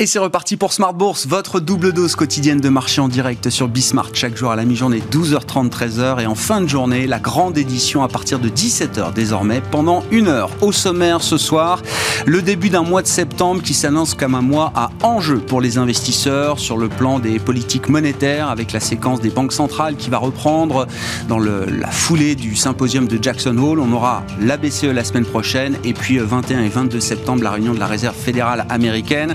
Et c'est reparti pour Smart Bourse, votre double dose quotidienne de marché en direct sur Bismart chaque jour à la mi-journée 12h30 13h et en fin de journée la grande édition à partir de 17h désormais pendant une heure. Au sommaire ce soir, le début d'un mois de septembre qui s'annonce comme un mois à enjeu pour les investisseurs sur le plan des politiques monétaires avec la séquence des banques centrales qui va reprendre dans la foulée du symposium de Jackson Hole. On aura la BCE la semaine prochaine et puis 21 et 22 septembre la réunion de la réserve fédérale américaine.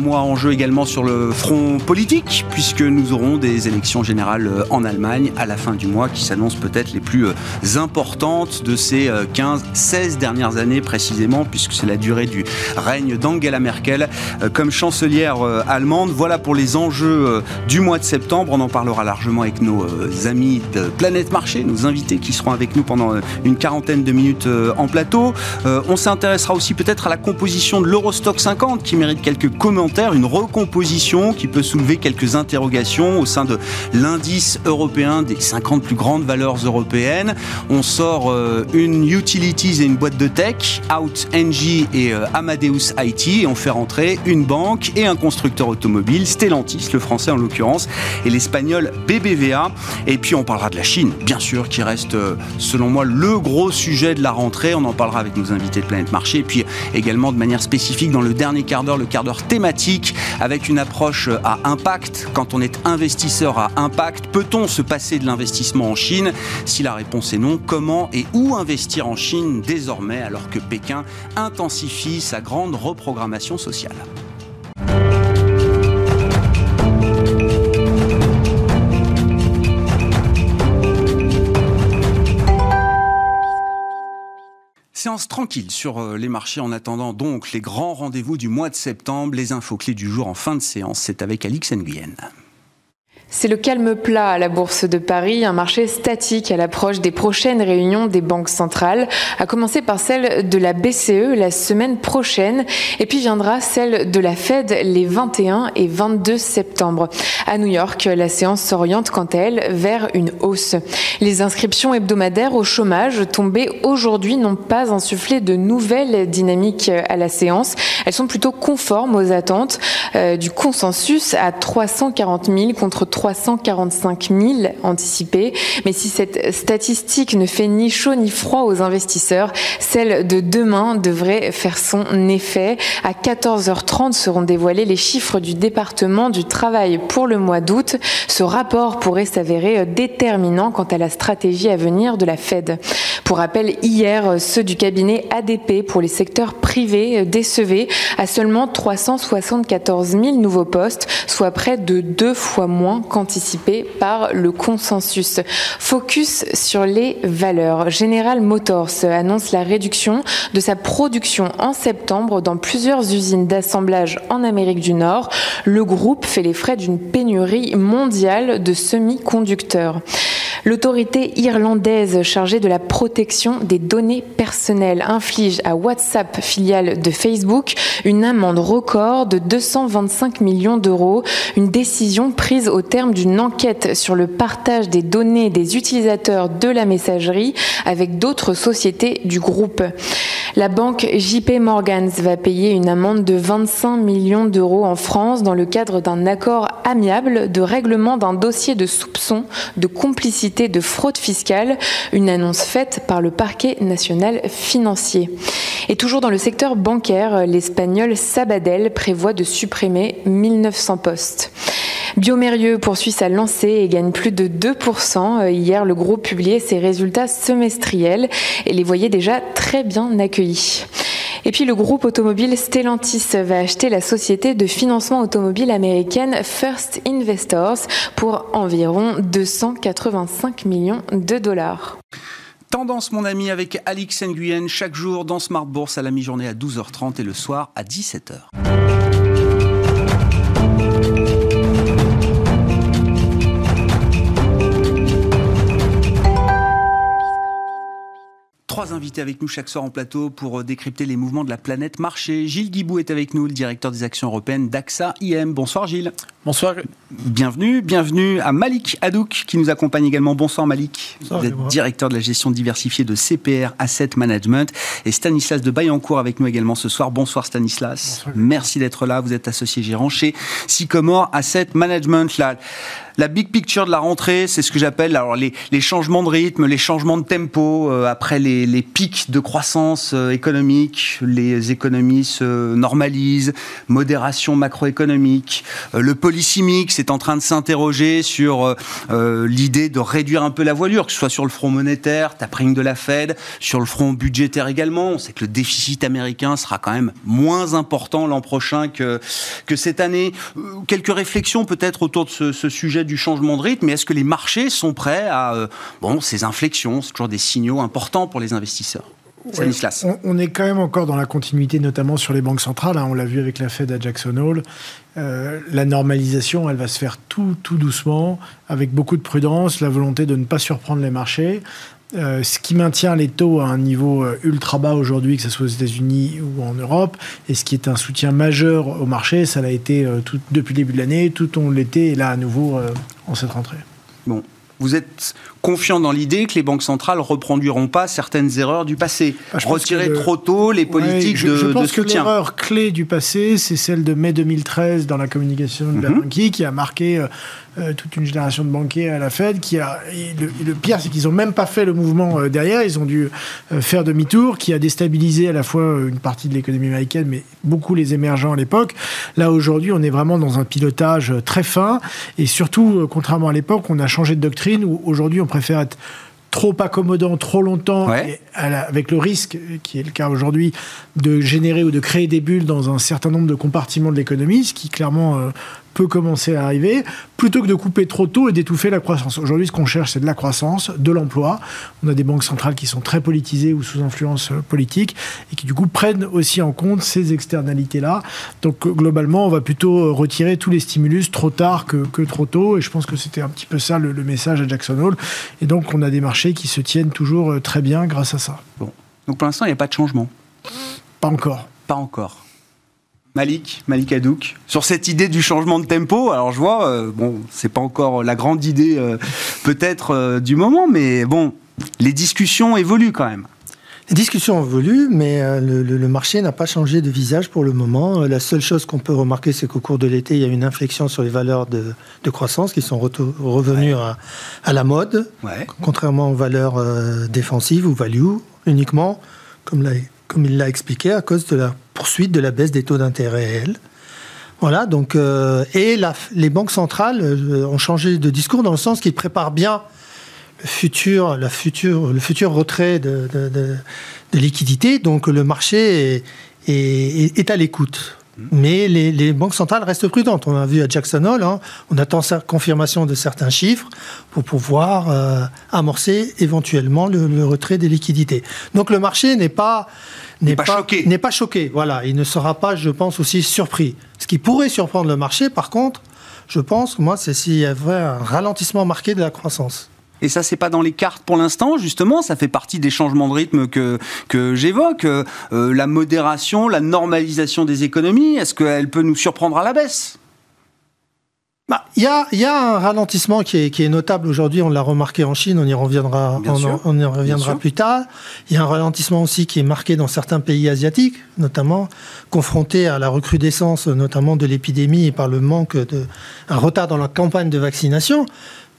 Mois en jeu également sur le front politique, puisque nous aurons des élections générales euh, en Allemagne à la fin du mois qui s'annoncent peut-être les plus euh, importantes de ces 15, euh, 16 dernières années précisément, puisque c'est la durée du règne d'Angela Merkel comme chancelière allemande. Voilà pour les enjeux du mois de septembre. On en parlera largement avec nos amis de Planète Marché, nos invités qui seront avec nous pendant une quarantaine de minutes en plateau. On s'intéressera aussi peut-être à la composition de l'Eurostock 50 qui mérite quelques commentaires une recomposition qui peut soulever quelques interrogations au sein de l'indice européen des 50 plus grandes valeurs européennes. On sort euh, une utilities et une boîte de tech, OutNG et euh, Amadeus IT, et on fait rentrer une banque et un constructeur automobile, Stellantis, le français en l'occurrence, et l'espagnol BBVA. Et puis on parlera de la Chine, bien sûr, qui reste, euh, selon moi, le gros sujet de la rentrée. On en parlera avec nos invités de Planète Marché, et puis également de manière spécifique dans le dernier quart d'heure, le quart d'heure thématique avec une approche à impact. Quand on est investisseur à impact, peut-on se passer de l'investissement en Chine? Si la réponse est non, comment et où investir en Chine désormais alors que Pékin intensifie sa grande reprogrammation sociale? Séance tranquille sur euh, les marchés en attendant donc les grands rendez-vous du mois de septembre. Les infos clés du jour en fin de séance, c'est avec Alix Nguyen. C'est le calme plat à la Bourse de Paris, un marché statique à l'approche des prochaines réunions des banques centrales, à commencer par celle de la BCE la semaine prochaine, et puis viendra celle de la Fed les 21 et 22 septembre. À New York, la séance s'oriente quant à elle vers une hausse. Les inscriptions hebdomadaires au chômage tombées aujourd'hui n'ont pas insufflé de nouvelles dynamiques à la séance. Elles sont plutôt conformes aux attentes euh, du consensus à 340 000 contre 345 000 anticipés. Mais si cette statistique ne fait ni chaud ni froid aux investisseurs, celle de demain devrait faire son effet. À 14h30 seront dévoilés les chiffres du département du travail pour le mois d'août. Ce rapport pourrait s'avérer déterminant quant à la stratégie à venir de la Fed. Pour rappel, hier, ceux du cabinet ADP pour les secteurs privés décevaient à seulement 374 000 nouveaux postes, soit près de deux fois moins qu'anticipé par le consensus. Focus sur les valeurs. General Motors annonce la réduction de sa production en septembre dans plusieurs usines d'assemblage en Amérique du Nord. Le groupe fait les frais d'une pénurie mondiale de semi-conducteurs. L'autorité irlandaise chargée de la protection des données personnelles inflige à WhatsApp, filiale de Facebook, une amende record de 225 millions d'euros, une décision prise au terme d'une enquête sur le partage des données des utilisateurs de la messagerie avec d'autres sociétés du groupe. La banque JP Morgan va payer une amende de 25 millions d'euros en France dans le cadre d'un accord amiable de règlement d'un dossier de soupçon de complicité de fraude fiscale, une annonce faite par le parquet national financier. Et toujours dans le secteur bancaire, l'espagnol Sabadell prévoit de supprimer 1900 postes. Biomérieux poursuit sa lancée et gagne plus de 2%. Hier, le groupe publiait ses résultats semestriels et les voyait déjà très bien accueillis. Et puis le groupe automobile Stellantis va acheter la société de financement automobile américaine First Investors pour environ 285 millions de dollars. Tendance, mon ami, avec Alix Nguyen, chaque jour dans Smart Bourse à la mi-journée à 12h30 et le soir à 17h. Invité avec nous chaque soir en plateau pour euh, décrypter les mouvements de la planète marché. Gilles Guibou est avec nous, le directeur des actions européennes d'AXA IM. Bonsoir Gilles. Bonsoir. Bienvenue, bienvenue à Malik Hadouk qui nous accompagne également. Bonsoir Malik. Bonsoir, Vous êtes directeur de la gestion diversifiée de CPR Asset Management et Stanislas de Bayancourt avec nous également ce soir. Bonsoir Stanislas. Merci d'être là. Vous êtes associé gérant chez Sycomore Asset Management. La, la big picture de la rentrée, c'est ce que j'appelle alors les, les, changements de rythme, les changements de tempo euh, après les, les, pics de croissance euh, économique. Les économies se normalisent, modération macroéconomique. Euh, le policy mix est en train de s'interroger sur euh, l'idée de réduire un peu la voilure, que ce soit sur le front monétaire, tapering de la Fed, sur le front budgétaire également. On sait que le déficit américain sera quand même moins important l'an prochain que, que cette année. quelques réflexions peut-être autour de ce, sujet du changement de rythme, mais est-ce que les marchés sont prêts à euh, bon, ces inflexions C'est toujours des signaux importants pour les investisseurs? Ouais, on, on, est quand même encore dans la continuité, notamment sur les banques centrales. Hein, on l'a vu avec la Fed à Jackson Hole. Euh, la normalisation, elle va se faire tout, tout doucement, avec beaucoup de prudence, la volonté de ne pas surprendre les marchés. Euh, ce qui maintient les taux à un niveau euh, ultra bas aujourd'hui, que ce soit aux États-Unis ou en Europe, et ce qui est un soutien majeur au marché, ça l'a été euh, tout, depuis le début de l'année, tout on l'était, et là à nouveau en cette rentrée. Bon, vous êtes confiant dans l'idée que les banques centrales reproduiront pas certaines erreurs du passé. Bah, Retirer le... trop tôt les politiques ouais, je, de, je pense de soutien. que l'erreur clé du passé, c'est celle de mai 2013 dans la communication de Mhm. mm -hmm. Bernanke, qui a marqué euh, toute une génération de banquiers à la Fed. Qui a, le, le, pire, c'est qu'ils n'ont même pas fait le mouvement euh, derrière. Ils ont dû euh, faire demi-tour, qui a déstabilisé à la fois une partie de l'économie américaine, mais beaucoup les émergents à l'époque. Là, aujourd'hui, on est vraiment dans un pilotage très fin. Et surtout, contrairement à l'époque, on a changé de doctrine où aujourd'hui, on préfère être trop accommodant trop longtemps ouais. la, avec le risque qui est le cas aujourd'hui de générer ou de créer des bulles dans un certain nombre de compartiments de l'économie, ce qui clairement euh, peut commencer à arriver, plutôt que de couper trop tôt et d'étouffer la croissance. Aujourd'hui, ce qu'on cherche, c'est de la croissance, de l'emploi. On a des banques centrales qui sont très politisées ou sous influence politique et qui, du coup, prennent aussi en compte ces externalités-là. Donc, globalement, on va plutôt retirer tous les stimulus trop tard que, que trop tôt. Et je pense que c'était un petit peu ça le, le, message à Jackson Hole. Et donc, on a des marchés qui se tiennent toujours euh, très bien grâce à ça. Bon. Donc, pour l'instant, il n'y a pas de changement? Pas encore. Pas encore. Malik, Malik Hadouk, sur cette idée du changement de tempo. Alors je vois, euh, bon, c'est pas encore la grande idée euh, peut-être euh, du moment, mais bon, les discussions évoluent quand même. Les discussions évoluent, mais euh, le, le, marché n'a pas changé de visage pour le moment. La seule chose qu'on peut remarquer, c'est qu'au cours de l'été, il y a une inflexion sur les valeurs de, de croissance qui sont revenues ouais. à, à, la mode, ouais. contrairement aux valeurs défensives ou value uniquement, comme la comme il l'a expliqué, à cause de la poursuite de la baisse des taux d'intérêt réels. Voilà, donc, euh, et les banques centrales euh, ont changé de discours dans le sens qu'ils préparent bien le futur, le futur retrait de, liquidités. Donc le marché est à l'écoute. Mais les, les, banques centrales restent prudentes. On a vu à Jackson Hole, hein, on attend sa confirmation de certains chiffres pour pouvoir euh, amorcer éventuellement le, le, retrait des liquidités. Donc le marché n'est pas n'est pas, pas, choqué. N'est pas choqué. Voilà, il ne sera pas, je pense, aussi surpris. Ce qui pourrait surprendre le marché, par contre, je pense, moi, c'est s'il y avait un ralentissement marqué de la croissance. Et ça, c'est pas dans les cartes pour l'instant, justement. Ça fait partie des changements de rythme que, que j'évoque. Euh, la modération, la normalisation des économies, est-ce qu'elle peut nous surprendre à la baisse? Il bah, y, a, y, a, un ralentissement qui est, qui est notable aujourd'hui, on l'a remarqué en Chine, on y reviendra, on, sûr. on y reviendra plus tard. Il y a un ralentissement aussi qui est marqué dans certains pays asiatiques, notamment confrontés à la recrudescence notamment de l'épidémie et par le manque de un retard dans la campagne de vaccination.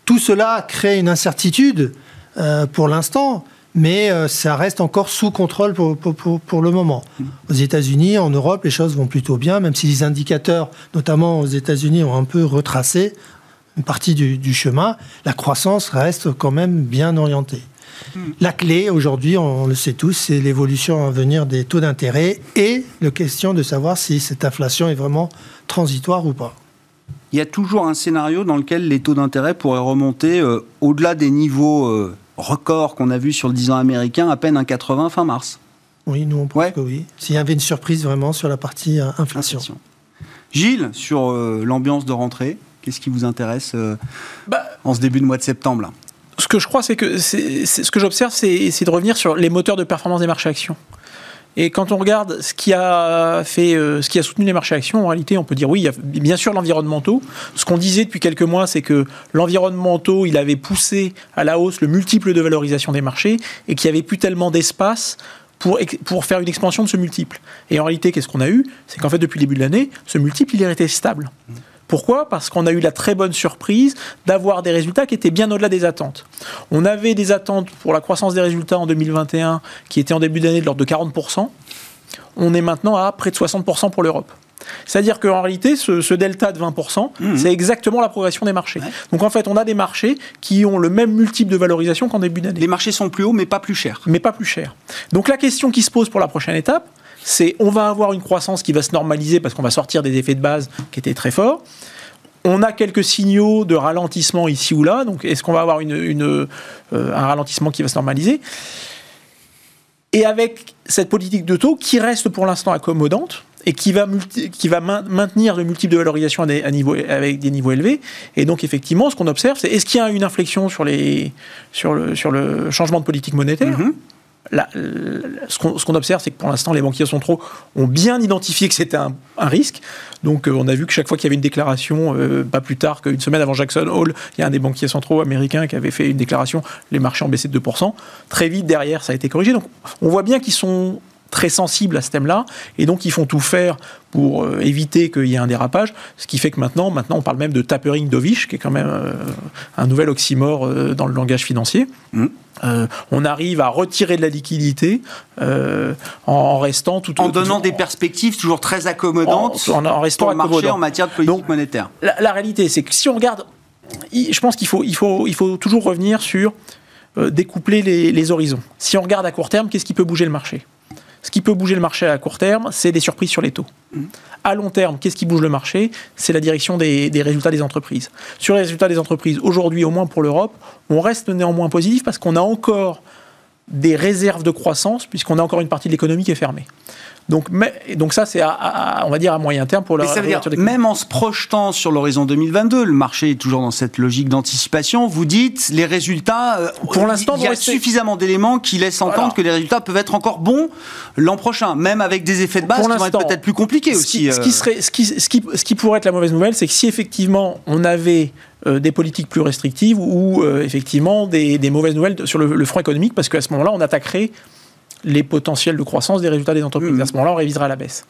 Tout cela crée une incertitude euh, pour l'instant, mais euh, ça reste encore sous contrôle pour, pour, pour, pour le moment. Aux États-Unis, en Europe, les choses vont plutôt bien, même si les indicateurs, notamment aux États-Unis, ont un peu retracé une partie du, du, chemin. La croissance reste quand même bien orientée. La clé aujourd'hui, on le sait tous, c'est l'évolution à venir des taux d'intérêt et la question de savoir si cette inflation est vraiment transitoire ou pas il y a toujours un scénario dans lequel les taux d'intérêt pourraient remonter euh, au-delà des niveaux euh, records qu'on a vus sur le 10 ans américain à peine un 80 fin mars. Oui, nous on pense ouais. que oui. S'il y avait une surprise vraiment sur la partie euh, inflation. inflation. Gilles, sur l'ambiance de rentrée, qu'est-ce qui vous intéresse bah, en ce début de mois de septembre là? ce que je crois, c'est que ce que j'observe, c'est de revenir sur les moteurs de performance des marchés actions. Et quand on regarde ce qui a fait, euh, ce qui a soutenu les marchés actions, en réalité, on peut dire oui, il y a bien sûr l'environnementaux. Ce qu'on disait depuis quelques mois, c'est que l'environnementaux, il avait poussé à la hausse le multiple de valorisation des marchés et qu'il n'y avait plus tellement d'espace pour, pour faire une expansion de ce multiple. Et en réalité, qu'est-ce qu'on a eu? C'est qu'en fait, depuis le début de l'année, ce multiple, il est resté stable. Pourquoi? Parce qu'on a eu la très bonne surprise d'avoir des résultats qui étaient bien au-delà des attentes. On avait des attentes pour la croissance des résultats en 2021 qui étaient en début d'année de l'ordre de 40%. On est maintenant à près de 60% pour l'Europe. C'est-à-dire qu'en réalité, ce, delta de 20%, mmh. c'est exactement la progression des marchés. Donc en fait, on a des marchés qui ont le même multiple de valorisation qu'en début d'année. Les marchés sont plus hauts, mais pas plus chers. Mais pas plus chers. Donc la question qui se pose pour la prochaine étape, c'est on va avoir une croissance qui va se normaliser parce qu'on va sortir des effets de base qui étaient très forts. On a quelques signaux de ralentissement ici ou là. Donc, est-ce qu'on va avoir euh, un ralentissement qui va se normaliser? Et avec cette politique de taux qui reste pour l'instant accommodante et qui va, maintenir le multiple de valorisation à niveau, avec des niveaux élevés. Et donc, effectivement, ce qu'on observe, c'est est-ce qu'il y a une inflexion sur, le, sur le changement de politique monétaire? Ce qu'on observe, c'est que pour l'instant, les banquiers centraux ont bien identifié que c'était un, risque. Donc, euh, on a vu que chaque fois qu'il y avait une déclaration, euh, pas plus tard qu'une semaine avant Jackson Hole, il y a un des banquiers centraux américains qui avait fait une déclaration, les marchés ont baissé de 2%. Très vite derrière, ça a été corrigé. Donc, on voit bien qu'ils sont très sensibles à ce thème-là, et donc ils font tout faire pour euh, éviter qu'il y ait un dérapage, ce qui fait que maintenant, maintenant on parle même de tapering dovish, qui est quand même euh, un nouvel oxymore euh, dans le langage financier. Mmh. on arrive à retirer de la liquidité en, restant tout en donnant des perspectives toujours très accommodantes en, restant pour le marché en matière de politique monétaire. La, réalité, c'est que si on regarde, je pense qu'il faut, il faut, il faut toujours revenir sur découpler les, les horizons. Si on regarde à court terme, qu'est-ce qui peut bouger le marché? Ce qui peut bouger le marché à court terme, c'est des surprises sur les taux. Mmh. À long terme, qu'est-ce qui bouge le marché? C'est la direction des, résultats des entreprises. Sur les résultats des entreprises, aujourd'hui, au moins pour l'Europe, on reste néanmoins positif parce qu'on a encore des réserves de croissance, puisqu'on a encore une partie de l'économie qui est fermée. Donc, mais, donc ça, c'est, on va dire, à moyen terme pour la ça veut dire, Même en se projetant sur l'horizon 2022, le marché est toujours dans cette logique d'anticipation. Vous dites, les résultats, euh, pour l'instant, il y a suffisamment d'éléments qui laissent entendre que les résultats peuvent être encore bons l'an prochain, même avec des effets de base qui vont être peut-être plus compliqués aussi. Ce qui, euh. serait, ce, qui, ce, qui, ce qui pourrait être la mauvaise nouvelle, c'est que si effectivement on avait euh, des politiques plus restrictives ou effectivement des, des, mauvaises nouvelles sur le, le front économique, parce qu'à ce moment-là, on attaquerait les potentiels de croissance des résultats des entreprises. Mmh. À ce moment-là, on révisera à la baisse.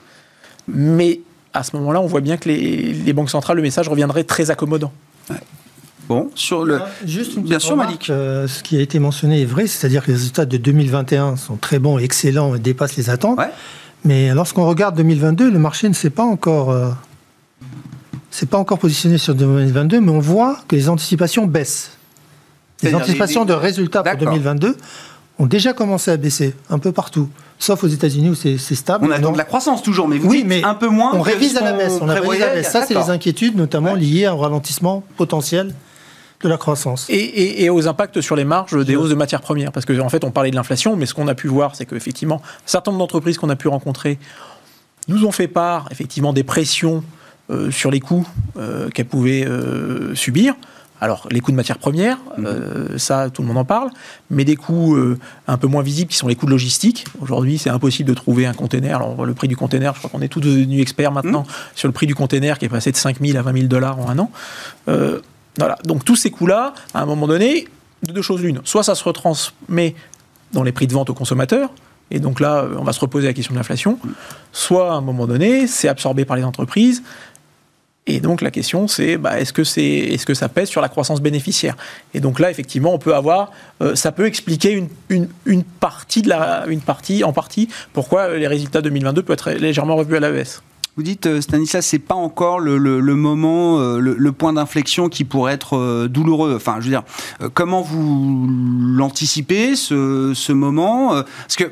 Mais à ce moment-là, on voit bien que les, banques centrales, le message reviendrait très accommodant. Bon, sur le. Juste une Bien sûr, Malik. Euh, ce qui a été mentionné est vrai, c'est-à-dire que les résultats de 2021 sont très bons, excellents et dépassent les attentes. Mais lorsqu'on regarde 2022, le marché ne s'est pas encore. Euh, pas encore positionné sur 2022, mais on voit que les anticipations baissent. Les anticipations de résultats pour 2022 ont déjà commencé à baisser un peu partout, sauf aux États-Unis où c'est stable. On a donc de la croissance toujours, mais vous oui, dites mais un peu moins. On révise à la baisse. On révise à la baisse. Ça, c'est les inquiétudes, notamment liées au ralentissement potentiel de la croissance. Et, aux impacts sur les marges des hausses de matières premières. Parce qu'en en fait, on parlait de l'inflation, mais ce qu'on a pu voir, c'est qu'effectivement, un certain nombre d'entreprises qu'on a pu rencontrer nous ont fait part, effectivement, des pressions euh, sur les coûts euh, qu'elles pouvaient euh, subir. Alors, les coûts de matières premières, mhm. euh, ça, tout le monde en parle, mais des coûts euh, un peu moins visibles qui sont les coûts de logistique. Aujourd'hui, c'est impossible de trouver un container. Alors, le prix du container, je crois qu'on est tous devenus experts maintenant mhm. sur le prix du container qui est passé de 5 000 à 20 000 dollars en un an. Euh, voilà. Donc, tous ces coûts-là, à un moment donné, de deux choses l'une. Soit ça se retransmet dans les prix de vente aux consommateurs, et donc là, on va se reposer la question de l'inflation. Mhm. Soit à un moment donné, c'est absorbé par les entreprises, et donc la question c'est bah, est-ce que c'est est-ce que ça pèse sur la croissance bénéficiaire? Et donc là effectivement on peut avoir euh, ça peut expliquer une, une, une, partie de la une partie en partie pourquoi les résultats 2022 peuvent être légèrement revus à la baisse. Vous dites, euh, Stanislas, c'est pas encore le, le, moment, euh, le, point d'inflexion qui pourrait être douloureux. Enfin, je veux dire, comment vous l'anticipez ce, ce moment? Parce que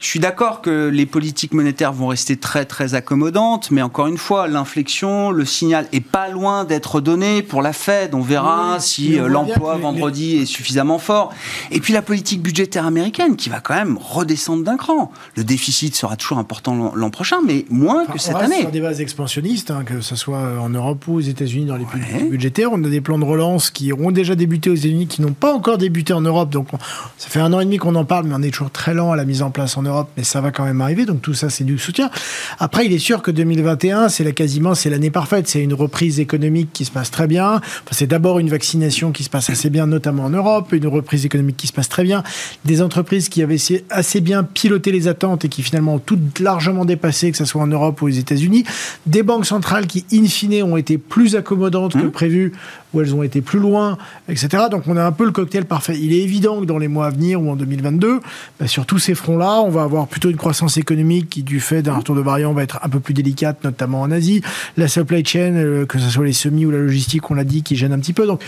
je suis d'accord que les politiques monétaires vont rester très très accommodantes, mais encore une fois, l'inflexion, le signal est pas loin d'être donné pour la Fed. On verra si euh, l'emploi vendredi est suffisamment fort. Et puis la politique budgétaire américaine qui va quand même redescendre d'un cran. Le déficit sera toujours important l'an prochain, mais moins que cette on année. Sur des bases expansionnistes, hein, que ce soit en Europe ou aux États-Unis dans les politiques budgétaires, on a des plans de relance qui ont déjà débuté aux États-Unis, qui n'ont pas encore débuté en Europe. Donc ça fait un an et demi qu'on en parle, mais on est toujours très lent à la mise en place en Europe, mais ça va quand même arriver. Donc tout ça, c'est du soutien. Après, il est sûr que 2021, c'est la quasiment c'est l'année parfaite. C'est une reprise économique qui se passe très bien. Enfin, c'est d'abord une vaccination qui se passe assez bien, notamment en Europe, une reprise économique qui se passe très bien, des entreprises qui avaient assez bien piloté les attentes et qui finalement ont toutes largement dépassé, que ce soit en Europe ou aux États-Unis, des banques centrales qui, in fine, ont été plus accommodantes que mmh. prévu où elles ont été plus loin, etc. Donc on a un peu le cocktail parfait. Il est évident que dans les mois à venir ou en 2022, bah, sur tous ces fronts-là, on va avoir plutôt une croissance économique qui, du fait d'un retour de variant, va être un peu plus délicate, notamment en Asie. La supply chain, euh, que ce soit les semis ou la logistique, on l'a dit, qui gêne un petit peu. Donc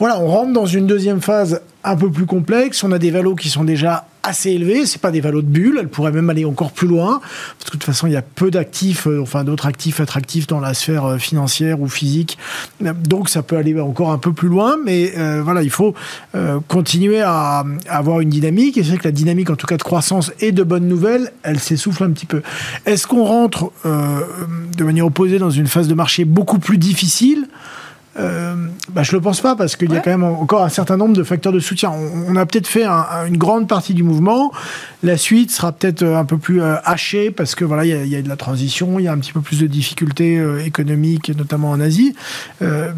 voilà, on rentre dans une deuxième phase un peu plus complexe. On a des valos qui sont déjà assez élevés. C'est pas des valos de bulles. Elles pourraient même aller encore plus loin. De toute façon, il y a peu d'actifs, euh, enfin d'autres actifs attractifs dans la sphère euh, financière ou physique. Donc ça peut aller encore un peu plus loin. Mais euh, voilà, il faut continuer à, avoir une dynamique. Et c'est vrai que la dynamique, en tout cas de croissance et de bonnes nouvelles, elle s'essouffle un petit peu. Est-ce qu'on rentre de manière opposée dans une phase de marché beaucoup plus difficile? Euh, bah, je ne le pense pas parce qu'il y a quand même encore un certain nombre de facteurs de soutien. On, a peut-être fait une grande partie du mouvement. La suite sera peut-être un peu plus euh, hachée parce que voilà, il y, a de la transition, il y a un petit peu plus de difficultés euh, économiques, notamment en Asie,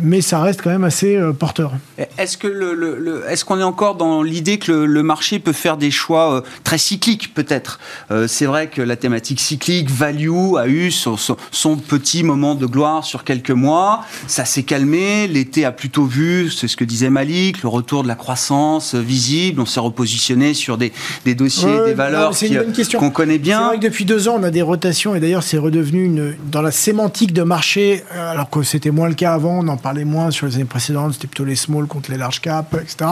mais ça reste quand même assez porteur. Est-ce que le, est-ce qu'on est encore dans l'idée que le, marché peut faire des choix très cycliques peut-être? C'est vrai que la thématique cyclique value a eu son, son petit moment de gloire sur quelques mois. Ça s'est calmé L'été a plutôt vu, c'est ce que disait Malik, le retour de la croissance visible. On s'est repositionné sur des, dossiers, des valeurs qu'on connaît bien. C'est vrai que depuis deux ans, on a des rotations et d'ailleurs, c'est redevenu une, dans la sémantique de marché, euh, alors que c'était moins le cas avant. On en parlait moins sur les années précédentes. C'était plutôt les small contre les large cap, etc.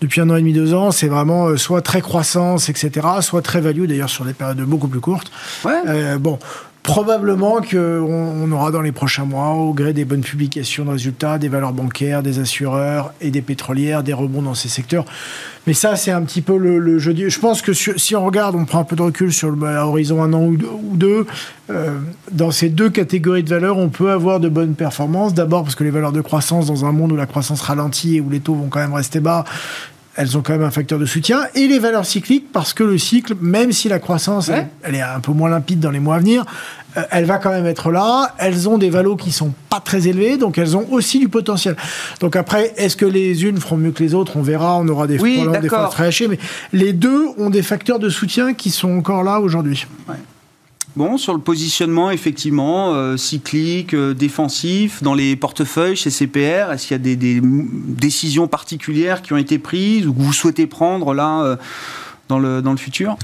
Depuis un an et demi, deux ans, c'est vraiment euh, soit très croissance, etc., soit très value, d'ailleurs sur des périodes beaucoup plus courtes. Ouais. Euh, bon, Probablement qu'on aura dans les prochains mois, au gré des bonnes publications de résultats, des valeurs bancaires, des assureurs et des pétrolières, des rebonds dans ces secteurs. Mais ça, c'est un petit peu le, jeu. Je pense que si on regarde, on prend un peu de recul sur le bah, un an ou deux, euh, dans ces deux catégories de valeurs, on peut avoir de bonnes performances. D'abord parce que les valeurs de croissance, dans un monde où la croissance ralentit et où les taux vont quand même rester bas, elles ont quand même un facteur de soutien. Et les valeurs cycliques, parce que le cycle, même si la croissance, elle, est un peu moins limpide dans les mois à venir, euh, elle va quand même être là. Elles ont des valos qui sont pas très élevés, donc elles ont aussi du potentiel. Donc après, est-ce que les unes feront mieux que les autres? On verra, on aura des, oui, des phases très hachées, mais les deux ont des facteurs de soutien qui sont encore là aujourd'hui. Bon, sur le positionnement, effectivement, euh, cyclique, euh, défensif, dans les portefeuilles chez CPR, est-ce qu'il y a des, décisions particulières qui ont été prises ou que vous souhaitez prendre là euh, dans, le, dans le futur?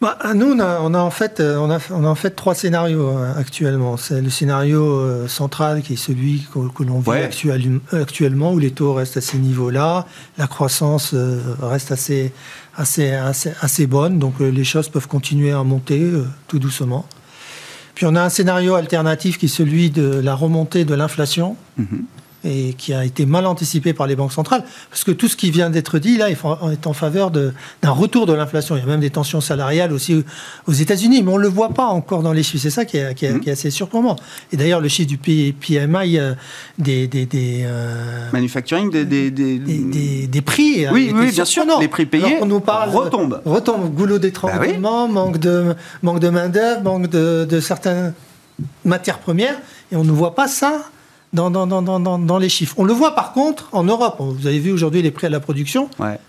Bah, nous, on a, en fait, on, a, on a en fait trois scénarios actuellement. C'est le scénario central qui est celui que, l'on vit actuellement, où les taux restent à ces niveaux-là, la croissance reste assez, assez, assez, bonne, donc euh, les choses peuvent continuer à monter euh, tout doucement. Puis on a un scénario alternatif qui est celui de la remontée de l'inflation. Mhm et qui a été mal anticipé par les banques centrales, parce que tout ce qui vient d'être dit là est en faveur d'un retour de l'inflation. Il y a même des tensions salariales aussi aux États-Unis, mais on ne le voit pas encore dans les chiffres. C'est ça qui est, qui, est, assez surprenant. Et d'ailleurs, le chiffre du PMI euh, des, des, des euh, manufacturing des, des, des, prix. Oui, oui bien sûr. Les prix payés on nous parle retombe, retombe, goulot d'étranglement, bah manque de manque de main d'œuvre, manque de, de certaines matières premières, et on ne voit pas ça dans, les chiffres. On le voit par contre en Europe. Vous avez vu aujourd'hui les prix à la production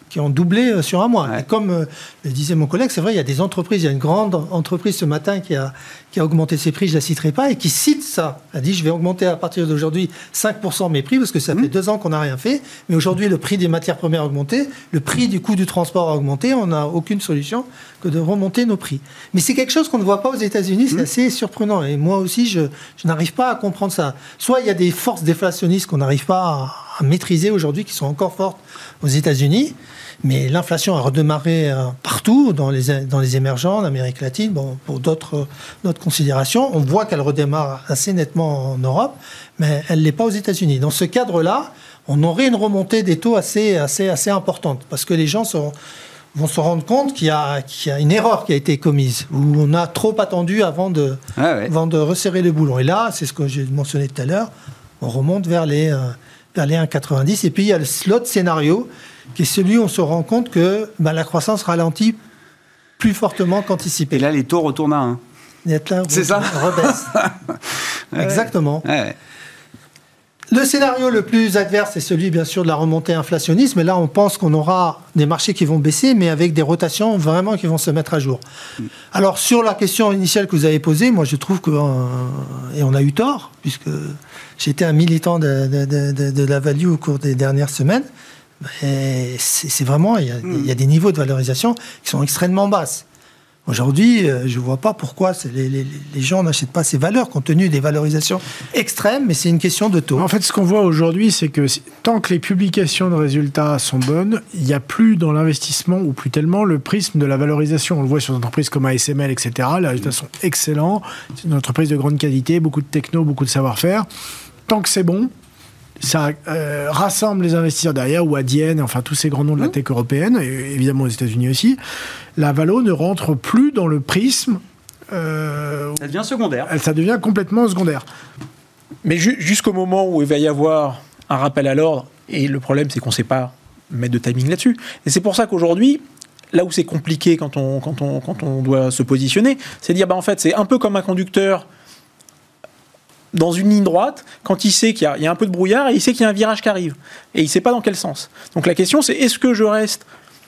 qui ont doublé euh, sur un mois. Et comme euh, le disait mon collègue, c'est vrai, il y a des entreprises. Il y a une grande entreprise ce matin qui a, qui a augmenté ses prix, je ne la citerai pas, et qui cite ça. Elle a dit Je vais augmenter à partir d'aujourd'hui 5% mes prix parce que ça mmh. fait deux ans qu'on n'a rien fait. Mais aujourd'hui, le prix des matières premières a augmenté, le prix du coût du transport a augmenté. On n'a aucune solution que de remonter nos prix. Mais c'est quelque chose qu'on ne voit pas aux États-Unis. C'est mmh. assez surprenant. Et moi aussi, je, je n'arrive pas à comprendre ça. Soit il y a des forces déflationnistes qu'on n'arrive pas à maîtriser aujourd'hui, qui sont encore fortes aux États-Unis. Mais l'inflation a redémarré euh, partout, dans les, dans les émergents, en Amérique latine, bon, pour d'autres considérations. On voit qu'elle redémarre assez nettement en Europe, mais elle ne l'est pas aux États-Unis. Dans ce cadre-là, on aurait une remontée des taux assez, assez, assez importante, parce que les gens vont se rendre compte qu'il y, a, y a une erreur qui a été commise, où on a trop attendu avant de, avant de resserrer le boulon. Et là, c'est ce que j'ai mentionné tout à l'heure, on remonte vers les, euh, vers les 1,90. Et puis il y a l'autre scénario qui est celui où on se rend compte que bah, la croissance ralentit plus fortement qu'anticipé. Et là, les taux retournent à 1. C'est ça rebaisse. Exactement. Le scénario le plus adverse, c'est celui bien sûr de la remontée inflationniste, mais là on pense qu'on aura des marchés qui vont baisser, mais avec des rotations vraiment qui vont se mettre à jour. Alors sur la question initiale que vous avez posée, moi je trouve que, euh, et on a eu tort, puisque j'étais un militant de, de, la value au cours des dernières semaines, c'est vraiment, il y, a, des niveaux de valorisation qui sont extrêmement basses. Aujourd'hui, euh, je ne vois pas pourquoi les, gens n'achètent pas ces valeurs, compte tenu des valorisations extrêmes, mais c'est une question de taux. En fait, ce qu'on voit aujourd'hui, c'est que tant que les publications de résultats sont bonnes, il n'y a plus dans l'investissement, ou plus tellement, le prisme de la valorisation. On le voit sur des entreprises comme ASML, etc. Les résultats sont excellents. C'est une entreprise de grande qualité, beaucoup de techno, beaucoup de savoir-faire. Tant que c'est bon, ça euh, rassemble les investisseurs derrière, ou Adyen, enfin tous ces grands noms de la mmh. tech européenne, et évidemment aux États-Unis aussi, la Valo ne rentre plus dans le prisme. Euh, ça devient secondaire. Ça devient complètement secondaire. Mais jusqu'au moment où il va y avoir un rappel à l'ordre, et le problème c'est qu'on ne sait pas mettre de timing là-dessus. Et c'est pour ça qu'aujourd'hui, là où c'est compliqué quand on, quand, on, quand on doit se positionner, c'est dire, bah, en fait, c'est un peu comme un conducteur dans une ligne droite quand il sait qu'il y, a un peu de brouillard et il sait qu'il y a un virage qui arrive. Et il ne sait pas dans quel sens. Donc la question, c'est est-ce que je reste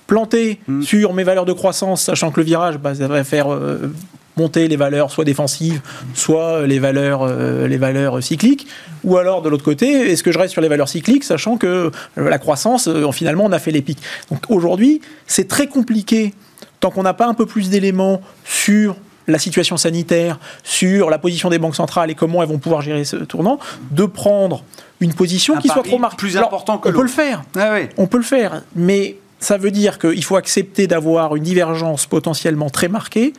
planté hmm. sur mes valeurs de croissance, sachant que le virage, bah, ça va faire euh, monter les valeurs soit défensives, soit les valeurs, euh, les valeurs cycliques, ou alors de l'autre côté, est-ce que je reste sur les valeurs cycliques, sachant que euh, la croissance, finalement, on a fait les pics. Donc aujourd'hui, c'est très compliqué tant qu'on n'a pas un peu plus d'éléments sur la situation sanitaire, sur la position des banques centrales et comment elles vont pouvoir gérer ce tournant, de prendre une position qui soit trop marquée. Plus important que On peut le faire. Ah on peut le faire, mais ça veut dire qu'il faut accepter d'avoir une divergence potentiellement très marquée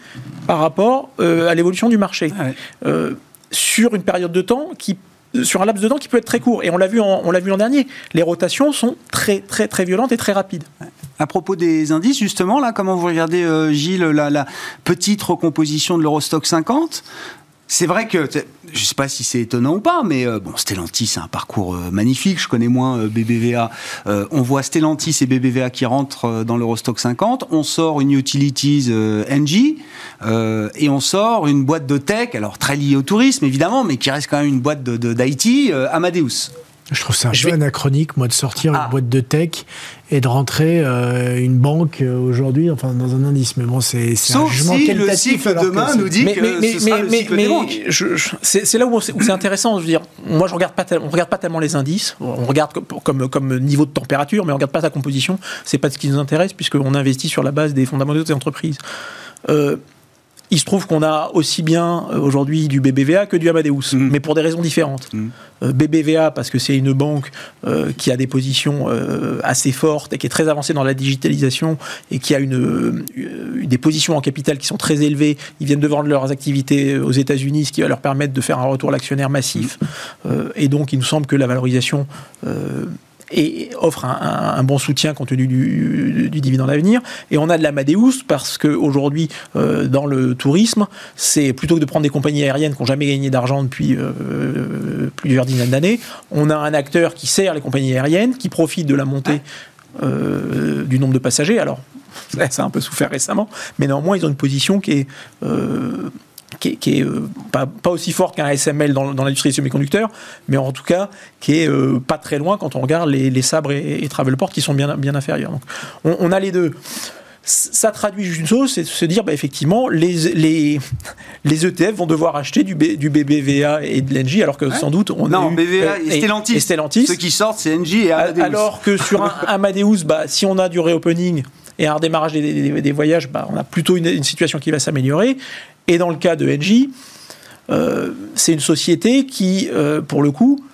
par rapport euh, à l'évolution du marché. Ah euh, sur une période de temps qui sur un laps de temps qui peut être très court. Et on l'a vu, on l'a vu l'an dernier. Les rotations sont très, très, très violentes et très rapides. À propos des indices, justement, là, comment vous regardez, euh, Gilles, la, petite recomposition de l'Eurostock 50 c'est vrai que, je sais pas si c'est étonnant ou pas, mais euh, bon, Stellantis, c'est un parcours euh, magnifique. Je connais moins BBVA. on voit Stellantis et BBVA qui rentrent dans l'Eurostock 50. On sort une Utilities NG et on sort une boîte de tech, alors très liée au tourisme évidemment, mais qui reste quand même une boîte d'IT, de, Amadeus. Je trouve ça un peu anachronique, moi, de sortir une ah. boîte de tech et de rentrer euh, une banque euh, aujourd'hui, enfin, dans un indice. Mais bon, c'est un jugement si le cycle demain nous dit que mais, ce sera le cycle des banques. C'est là où c'est intéressant. Je veux dire, moi, je regarde pas on regarde pas tellement les indices. On regarde comme, comme, niveau de température, mais on regarde pas sa composition. C'est pas ce qui nous intéresse puisqu'on investit sur la base des fondamentaux des entreprises. Euh, il se trouve qu'on a aussi bien euh, aujourd'hui du BBVA que du Amadeus, mm. mais pour des raisons différentes. Mm. Euh, BBVA parce que c'est une banque euh, qui a des positions assez fortes et qui est très avancée dans la digitalisation et qui a une, des positions en capital qui sont très élevées. Ils viennent de vendre leurs activités aux États-Unis, ce qui va leur permettre de faire un retour à l'actionnaire massif. Mm. et donc, il nous semble que la valorisation et offre un, bon soutien compte tenu du, dividende à venir. Et on a de l'Amadeus parce qu'aujourd'hui, euh, dans le tourisme, c'est plutôt que de prendre des compagnies aériennes qui n'ont jamais gagné d'argent depuis euh, plusieurs dizaines d'années, on a un acteur qui sert les compagnies aériennes, qui profite de la montée euh, du nombre de passagers. Alors, ça a un peu souffert récemment, mais néanmoins, ils ont une position qui est qui est, euh, pas, aussi forte qu'un SML dans, l'industrie des semi-conducteurs, mais en tout cas qui est euh, pas très loin quand on regarde les, sabres et, et Travelport qui sont bien, bien inférieurs. Donc, on, a les deux ça traduit juste une chose, c'est de se dire, bah, effectivement, les, les, les ETF vont devoir acheter du, du BBVA et de l'Engie, alors que sans doute on non, a eu, BBVA et, Stellantis. Stellantis. Ceux qui sortent, c'est Engie et Amadeus. Alors que sur un Amadeus, bah, si on a du reopening et un redémarrage des, des, voyages, bah, on a plutôt une, une situation qui va s'améliorer. Et dans le cas de Engie, euh, c'est une société qui, euh, pour le coup,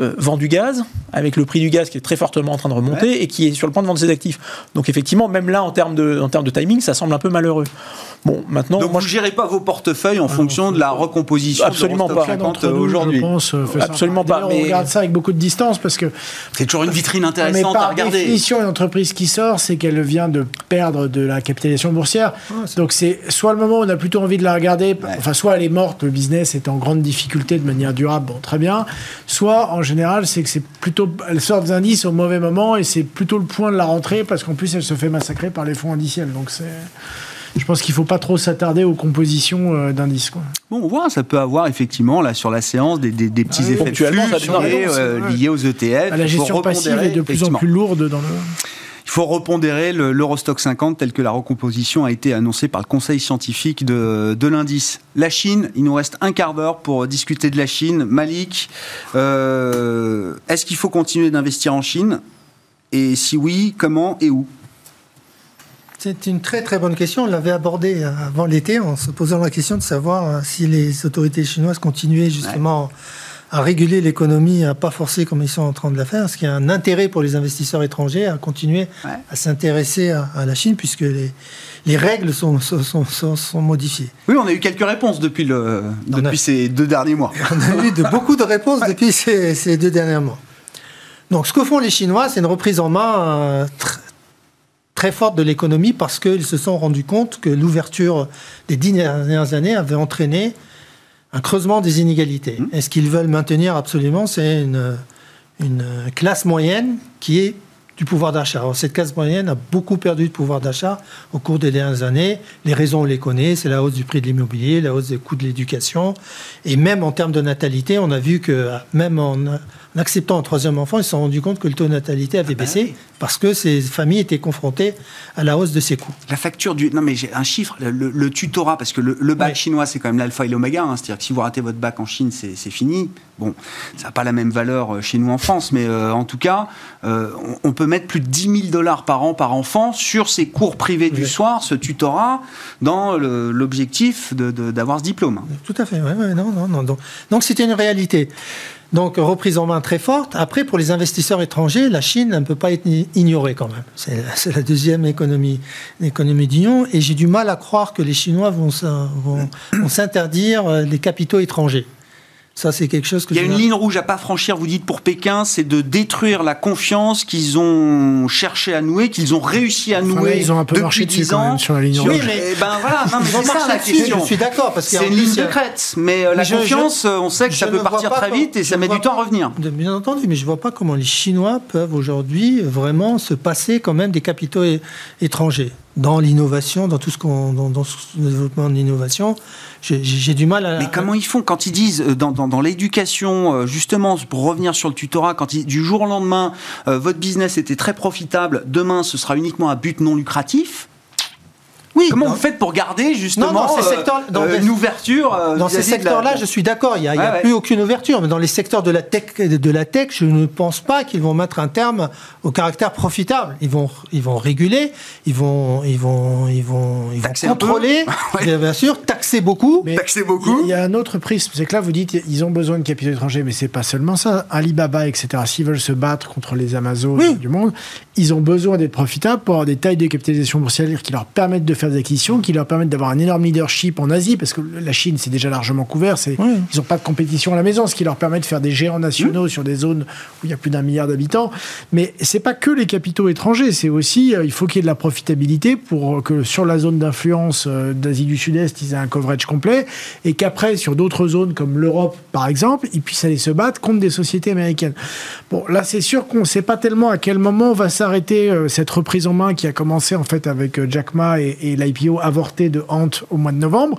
euh, vend du gaz, avec le prix du gaz qui est très fortement en train de remonter et qui est sur le point de vendre ses actifs. Donc effectivement, même là, en termes de, en termes de timing, ça semble un peu malheureux. Bon, maintenant, Donc moi, vous ne gérez pas vos portefeuilles en fonction de la recomposition Absolument de pas. Rostock 50 D'entre nous, aujourd'hui. euh. Absolument pas, mais- On regarde ça avec beaucoup de distance parce que C'est toujours une vitrine mais intéressante par à regarder. définition, une entreprise qui sort, c'est qu'elle vient de perdre de la capitalisation boursière. Donc c'est soit le moment où on a plutôt envie de la regarder, enfin soit elle est morte, le business est en grande difficulté de manière durable, bon très bien. Soit en général, c'est que c'est plutôt elle sort des indices au mauvais moment et c'est plutôt le point de la rentrée parce qu'en plus elle se fait massacrer par les fonds indiciels. Donc c'est je pense qu'il faut pas trop s'attarder aux compositions euh, d'indices. quoi. Bon, on voit, ça peut avoir effectivement là sur la séance des, des- des petits Ah effets de flux liés, euh, liés aux ETF. La gestion passive est de plus en plus lourde dans le. Il faut repondérer le- l'Eurostock 50 tel que la recomposition a été annoncée par le conseil scientifique de, de l'indice. La Chine, il nous reste un quart d'heure pour discuter de la Chine. Malik, euh, est-ce qu'il faut continuer d'investir en Chine? Et si oui, comment et où? C'est une très très bonne question. On l'avait abordée avant l'été en se posant la question de savoir euh, si les autorités chinoises continuaient justement à réguler l'économie, à pas forcer comme ils sont en train de la faire. Est-ce qu'il y a un intérêt pour les investisseurs étrangers à continuer Ouais. à s'intéresser à, à la Chine puisque les, les règles sont, sont, sont, modifiées Oui, on a eu quelques réponses depuis, le, a- depuis ces deux derniers mois. On a eu de, beaucoup de réponses depuis ces, ces deux derniers mois. Donc, ce que font les Chinois, c'est une reprise en main euh, tr- très forte de l'économie parce qu'ils se sont rendus compte que l'ouverture des dix dernières années avait entraîné un creusement des inégalités. Et ce qu'ils veulent maintenir absolument, c'est une, une classe moyenne qui est du pouvoir d'achat. Alors, cette classe moyenne a beaucoup perdu de pouvoir d'achat au cours des dernières années. Les raisons, on les connaît, c'est la hausse du prix de l'immobilier, la hausse des coûts de l'éducation. Et même en termes de natalité, on a vu que même en, en acceptant un troisième enfant, ils se sont rendus compte que le taux de natalité avait bah baissé oui. parce que ces familles étaient confrontées à la hausse de ces coûts. La facture du. Non, mais j'ai un chiffre, le, tutorat, parce que le, le bac chinois, c'est quand même l'alpha et l'oméga. hein. C'est-à-dire que si vous ratez votre bac en Chine, c'est fini. Bon, ça n'a pas la même valeur euh, chez nous en France, mais euh, en tout cas, euh, on, on peut mettre plus de 10 000 dollars par an par enfant sur ces cours privés du soir, ce tutorat, dans l'objectif d'avoir ce diplôme. Tout à fait, ouais, ouais, non, non, non. Donc c'était une réalité. Donc reprise en main très forte. Après, pour les investisseurs étrangers, la Chine ne peut pas être ignorée quand même. C'est la deuxième économie, d'union, et j'ai du mal à croire que les Chinois vont s'interdire euh, les capitaux étrangers. Ça, c'est quelque chose que Il y a une ligne rouge à pas franchir, vous dites, pour Pékin, c'est de détruire la confiance qu'ils ont cherché à nouer, qu'ils ont réussi à nouer ils ont un peu depuis marché dessus 10 quand ans. même, sur la ligne rouge. Oui, mais ben voilà, non, mais ça la question. Je suis d'accord parce qu'il y a C'est une ligne crête, mais euh, la je- confiance, euh, on sait que ça peut partir très vite et ça met du temps à revenir. Bien entendu, mais je ne vois pas comment les Chinois peuvent aujourd'hui vraiment se passer quand même des capitaux étrangers dans l'innovation, dans tout ce qu'on, dans, le développement de l'innovation. J'ai, du mal à. Mais comment ils font quand ils disent euh, dans, dans, dans l'éducation, euh, justement, pour revenir sur le tutorat, quand ils, du jour au lendemain, euh, votre business était très profitable, demain ce sera uniquement à but non lucratif Oui. Comment dans- vous faites pour garder justement Non, dans ces euh, secteurs- dans euh, des- une ouverture euh, Dans ces la- secteurs-là, je suis d'accord. Il n'y a, il y a Ouais, ouais. plus aucune ouverture. Mais dans les secteurs de la tech, de la tech, je ne pense pas qu'ils vont mettre un terme au caractère profitable. Ils vont, ils vont réguler, ils vont, ils vont, ils vont, ils contrôler, Ouais. bien, bien sûr, taxer beaucoup. Mais Taxer beaucoup. Il y a un autre prisme, c'est que là vous dites ils ont besoin de capitaux étrangers, mais c'est pas seulement ça. Alibaba, etc. S'ils veulent se battre contre les Amazones Oui. du monde, ils ont besoin d'être profitables pour avoir des tailles de capitalisation boursière qui leur permettent de faire des acquisitions, qui leur permettent d'avoir un énorme leadership en Asie, parce que la Chine c'est déjà largement couvert. C'est ils n'ont pas de compétition à la maison, ce qui leur permet de faire des géants nationaux sur des zones où il y a plus d'un milliard d'habitants. Mais c'est pas que les capitaux étrangers, c'est aussi euh, il faut qu'il y ait de la profitabilité pour que sur la zone d'influence euh, d'Asie du Sud-Est, ils aient un coverage complet et qu'après sur d'autres zones comme l'Europe par exemple, ils puissent aller se battre contre des sociétés américaines. Bon, là c'est sûr qu'on ne sait pas tellement à quel moment va s'arrêter euh, cette reprise en main qui a commencé en fait avec euh, Jack Ma et, et l'IPO avorté de Ant au mois de novembre.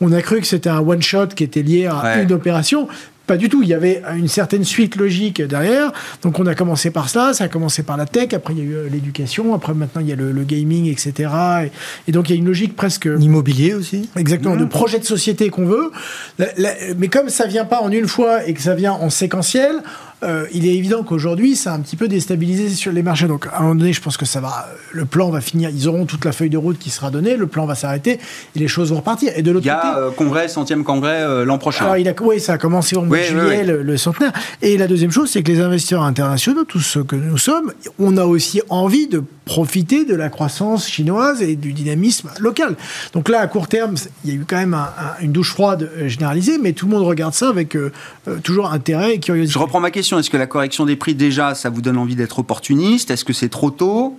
On a cru que c'était un one shot qui était lié à Ouais. une opération. Pas du tout. Il y avait une certaine suite logique derrière. Donc on a commencé par ça. Ça a commencé par la tech. Après il y a eu euh, l'éducation. Après maintenant il y a le, le gaming, etc. Et, et donc il y a une logique presque L'immobilier aussi. Exactement, de projet de société qu'on veut. La- la- mais comme ça vient pas en une fois et que ça vient en séquentiel, euh, il est évident qu'aujourd'hui, ça a un petit peu déstabilisé sur les marchés. Donc, à un moment donné, je pense que ça va. Le plan va finir. Ils auront toute la feuille de route qui sera donnée. Le plan va s'arrêter et les choses vont repartir. Et de l'autre Il y côté. a euh, congrès, centième congrès euh, l'an prochain. Alors, il a, oui, ça a commencé au mois de juillet. Le, le centenaire. Et la deuxième chose, c'est que les investisseurs internationaux, tous ceux que nous sommes, on a aussi envie de profiter de la croissance chinoise et du dynamisme local. Donc là, à court terme, il y a eu quand même un- un- une douche froide euh, généralisée, mais tout le monde regarde ça avec euh, euh, toujours intérêt et curiosité. Je reprends ma question. Est-ce que la correction des prix, déjà, ça vous donne envie d'être opportuniste? Est-ce que c'est trop tôt?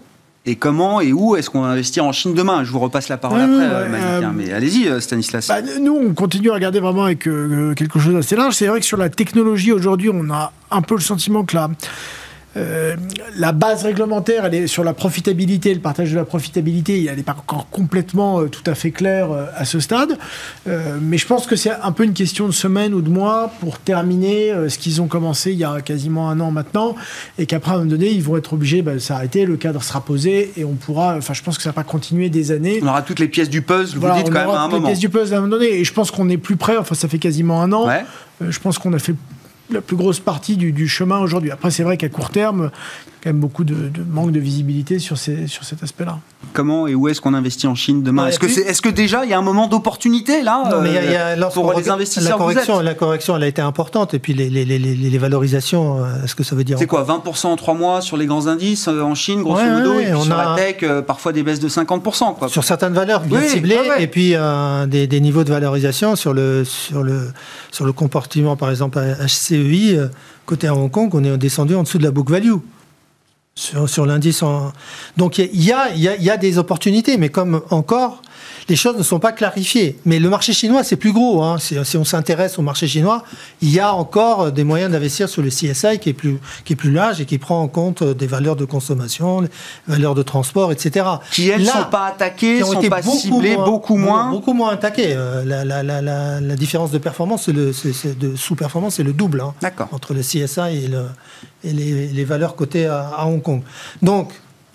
Et comment? Et où est-ce qu'on va investir en Chine demain? Je vous repasse la parole après, euh, euh, mais allez-y, euh, Stanislas. Bah, nous, on continue à regarder vraiment avec euh, quelque chose d'assez large. C'est vrai que sur la technologie, aujourd'hui, on a un peu le sentiment que la, euh, la base réglementaire, elle est sur la profitabilité, le partage de la profitabilité, elle n'est pas encore complètement euh, tout à fait claire euh, à ce stade. Mais je pense que c'est un peu une question de semaine ou de mois pour terminer ce qu'ils ont commencé il y a quasiment un an maintenant, et qu'après, à un moment donné, ils vont être obligés bah, de s'arrêter, le cadre sera posé, et on pourra, enfin, je pense que ça va pas continuer des années. on aura toutes les pièces du puzzle, Voilà, vous dites on quand même aura à un toutes les pièces du puzzle à un moment donné. Et je pense qu'on est plus près. Enfin, ça fait quasiment un an. Ouais. Je pense qu'on a fait la plus grosse partie du, chemin aujourd'hui. Après, c'est vrai qu'à court terme, quand même beaucoup de, de manque de visibilité sur, ces, sur cet aspect-là. Comment et où est-ce qu'on investit en Chine demain Ouais, Est-ce que, c'est, est-ce que déjà il y a un moment d'opportunité là Non, mais il y a- il y a- euh, pour les investisseurs la correction, la correction, elle a été importante. Et puis les, les, les, les, les valorisations, euh, est-ce que ça veut dire C'est quoi 20% en 3 mois sur les grands indices euh, en Chine, grosso Ouais, modo, ouais, et puis on sur a- la tech, euh, parfois des baisses de 50%. Quoi. sur certaines valeurs bien Oui, ciblées ouais, ouais. et puis euh, des, des niveaux de valorisation sur le sur le sur le comportement par exemple HCEI euh, côté à Hong Kong on est descendu en dessous de la book value sur, l'indice en... donc il y a, y, a, il y a des opportunités mais comme encore les choses ne sont pas clarifiées mais le marché chinois c'est plus gros hein. si, si on s'intéresse au marché chinois il y a encore des moyens d'investir sur le CSI qui est plus qui est plus large et qui prend en compte des valeurs de consommation les valeurs de transport etc Qui elles Là, sont pas attaquées, sont été pas ciblées, beaucoup moins. Beaucoup moins attaqués. Euh, la, la- la- la- la différence de performance, de sous-performance, c'est le double hein, entre le CSI et, le- et les, les valeurs cotées à, à Hong Kong. Donc,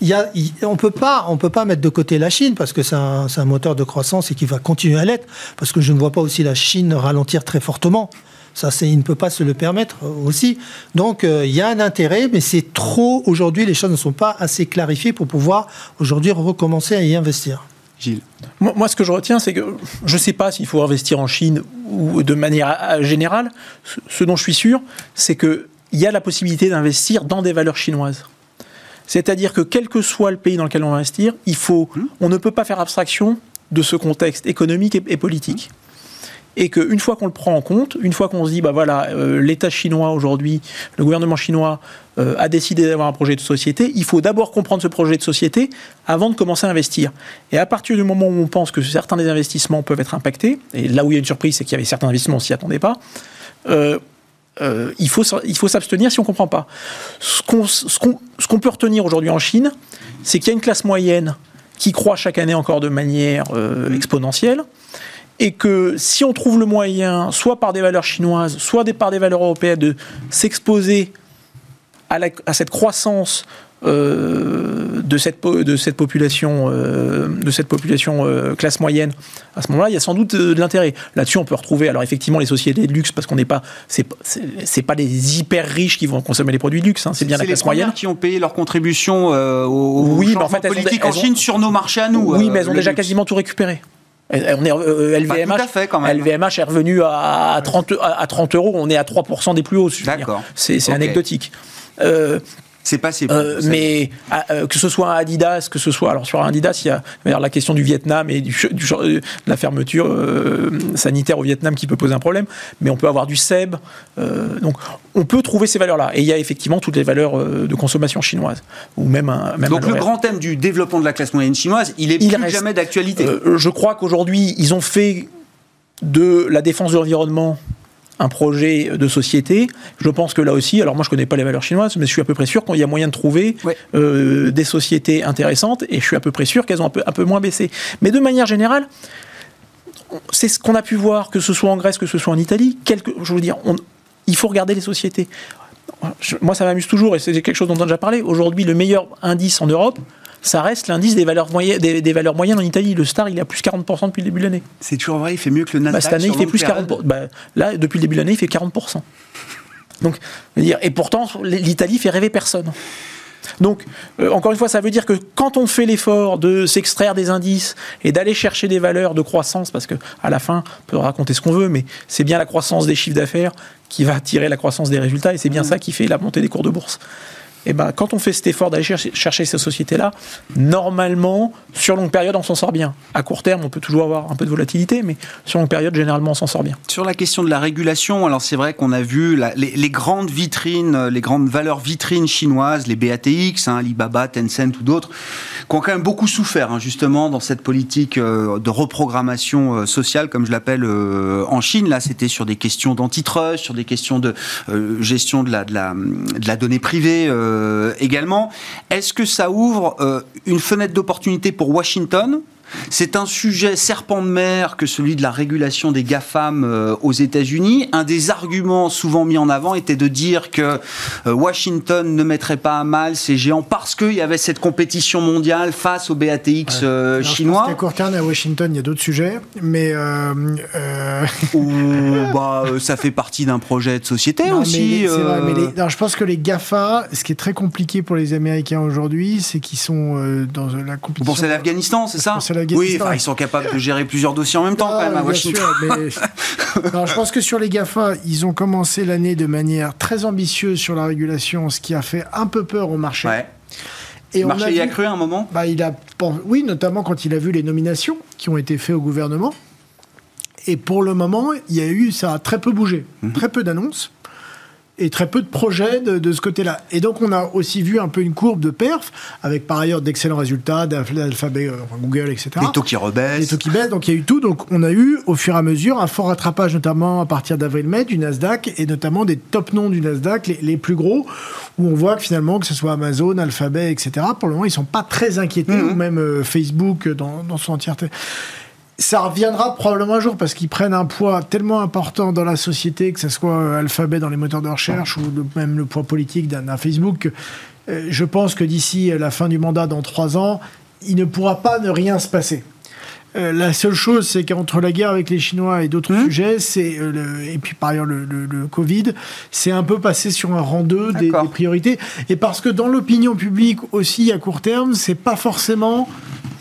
y a, il- on peut pas, on peut pas mettre de côté la Chine parce que c'est un, c'est un moteur de croissance et qui va continuer à l'être. Parce que je ne vois pas aussi la Chine ralentir très fortement. Ça, c'est, il ne peut pas se le permettre euh, aussi. Donc, euh, il y a un intérêt, mais c'est trop aujourd'hui. Les choses ne sont pas assez clarifiées pour pouvoir aujourd'hui recommencer à y investir. Gilles. Moi, moi, ce que je retiens, c'est que je ne sais pas s'il faut investir en Chine ou de manière générale. Ce- Ce dont je suis sûr, c'est qu'il y a la possibilité d'investir dans des valeurs chinoises. C'est-à-dire que quel que soit le pays dans lequel on va investir, il faut, on ne peut pas faire abstraction de ce contexte économique et, et politique. Et qu'une fois qu'on le prend en compte, une fois qu'on se dit, bah voilà, euh, l'État chinois aujourd'hui, le gouvernement chinois euh, a décidé d'avoir un projet de société, il faut d'abord comprendre ce projet de société avant de commencer à investir. Et à partir du moment où on pense que certains des investissements peuvent être impactés, et là où il y a une surprise, c'est qu'il y avait certains investissements, on s'y attendait pas, euh, euh, il faut, s'abstenir si on ne comprend pas. Ce qu'on peut retenir aujourd'hui en Chine, c'est qu'il y a une classe moyenne qui croît chaque année encore de manière euh, exponentielle, et que si on trouve le moyen, soit par des valeurs chinoises, soit par des valeurs européennes, de s'exposer à cette croissance euh, de, cette, de cette population, euh, de cette population euh, classe moyenne, à ce moment-là, il y a sans doute de l'intérêt. Là-dessus, on peut retrouver, alors effectivement, les sociétés de luxe, parce qu'on n'est pas, c'est pas- les hyper riches qui vont consommer les produits de luxe, hein, c'est bien la les classe premières moyenne. qui ont payé leur contribution euh, au, au Oui, mais en fait, elles ont- politique en ont- Chine sur nos marchés à nous. Oui, mais elles ont déjà luxe. quasiment tout récupéré. On est, euh, LVMH, tout à fait, quand même. LVMH est revenu à, à 30, à 30 euros, on est à 3% des plus hauts. C'est anecdotique. Euh, C'est passé. euh, mais ah, euh, que ce soit un Adidas, que ce soit alors sur un Adidas, il y a la question du Vietnam et du, ch- du ch- euh, de la fermeture euh, sanitaire au Vietnam qui peut poser un problème. Mais on peut avoir du Seb, donc on peut trouver ces valeurs-là. Et il y a effectivement toutes les valeurs de consommation chinoise ou même un même Donc un le grand thème du développement de la classe moyenne chinoise, il est Il plus reste- jamais d'actualité. Je crois qu'aujourd'hui, ils ont fait de la défense de l'environnement un projet de société. Je pense que là aussi, alors moi je connais pas les valeurs chinoises, mais je suis à peu près sûr qu'il y a moyen de trouver Ouais. euh, des sociétés intéressantes et je suis à peu près sûr qu'elles ont un peu, un peu moins baissé. Mais de manière générale, c'est ce qu'on a pu voir, que ce soit en Grèce, que ce soit en Italie. Quelque, je veux dire, on- il faut regarder les sociétés. Moi, ça m'amuse toujours et c'est quelque chose dont on a déjà parlé. Aujourd'hui, le meilleur indice en Europe, ça reste l'indice des valeurs, moyennes, des, des valeurs moyennes en Italie. Le Star, il est à plus 40% depuis le début de l'année. C'est toujours vrai, il fait mieux que le Nasdaq. Bah, cette année, il fait plus période. 40%. Bah, là, depuis le début de l'année, il fait 40%. Donc, dire, et pourtant, l'Italie fait rêver personne. Donc, euh, encore une fois, ça veut dire que quand on fait l'effort de s'extraire des indices et d'aller chercher des valeurs de croissance, parce que à la fin, on peut raconter ce qu'on veut, mais c'est bien la croissance des chiffres d'affaires qui va tirer la croissance des résultats, et c'est bien mmh. ça qui fait la montée des cours de bourse eh ben, quand on fait cet effort d'aller chercher, ces sociétés-là, normalement, sur longue période, on s'en sort bien. À court terme, on peut toujours avoir un peu de volatilité, mais sur longue période, généralement, on s'en sort bien. Sur la question de la régulation, alors c'est vrai qu'on a vu les, grandes vitrines, les grandes valeurs vitrines chinoises, les BATX, hein, Alibaba, Tencent ou d'autres, qui ont quand même beaucoup souffert, hein, justement, dans cette politique euh, de reprogrammation euh, sociale, comme je l'appelle euh, en Chine. Là, c'était sur des questions d'antitrust, sur des questions de gestion de la, de la, donnée privée euh, également. Est-ce que ça ouvre euh, une fenêtre d'opportunité pour Washington c'est un sujet serpent de mer que celui de la régulation des GAFAM euh, aux États-Unis. Un des arguments souvent mis en avant était de dire que euh, Washington ne mettrait pas à mal ces géants parce qu'il y avait cette compétition mondiale face aux BATX euh, chinois. à court terme, à Washington, il y a d'autres sujets, mais. bah, ça fait partie d'un projet de société aussi. je pense que les GAFA, ce qui est très compliqué pour les Américains aujourd'hui, c'est qu'ils sont dans la compétition. Bon, c'est l'Afghanistan, c'est ça oui, ils sont capables de gérer plusieurs dossiers en même temps, quand même, à Washington. je pense que sur les GAFA, ils ont commencé l'année de manière très ambitieuse sur la régulation, ce qui a fait un peu peur au marché. Et le marché y a cru à un moment? Bah, il a, Oui, notamment quand il a vu les nominations qui ont été faites au gouvernement. Et pour le moment, il y a eu, ça a très peu bougé. Mhm. Très peu d'annonces et très peu de projets de, ce côté-là. Et donc, on a aussi vu un peu une courbe de perf, avec par ailleurs d'excellents résultats d'Alphabet, euh, Google, etc. Les taux qui rebaissent. Les taux qui baissent, donc il y a eu tout. Donc, on a eu, au fur et à mesure, un fort rattrapage, notamment à partir d'avril-mai, du Nasdaq, et notamment des top noms du Nasdaq, les, plus gros, où on voit que finalement, que ce soit Amazon, Alphabet, etc., pour le moment, ils sont pas très inquiétés, mmh. ou même euh, Facebook dans, dans son entièreté ça reviendra probablement un jour parce qu'ils prennent un poids tellement important dans la société, que ce soit euh, Alphabet dans les moteurs de recherche ou même le poids politique d'un Facebook. Euh, je pense que d'ici la fin du mandat, dans trois ans, il ne pourra pas ne rien se passer. Euh, la seule chose, c'est qu'entre la guerre avec les Chinois et d'autres mmh. sujets, c'est et puis par ailleurs le, Covid, c'est un peu passé sur un rang 2 des, des, priorités. Et parce que dans l'opinion publique aussi à court terme, c'est pas forcément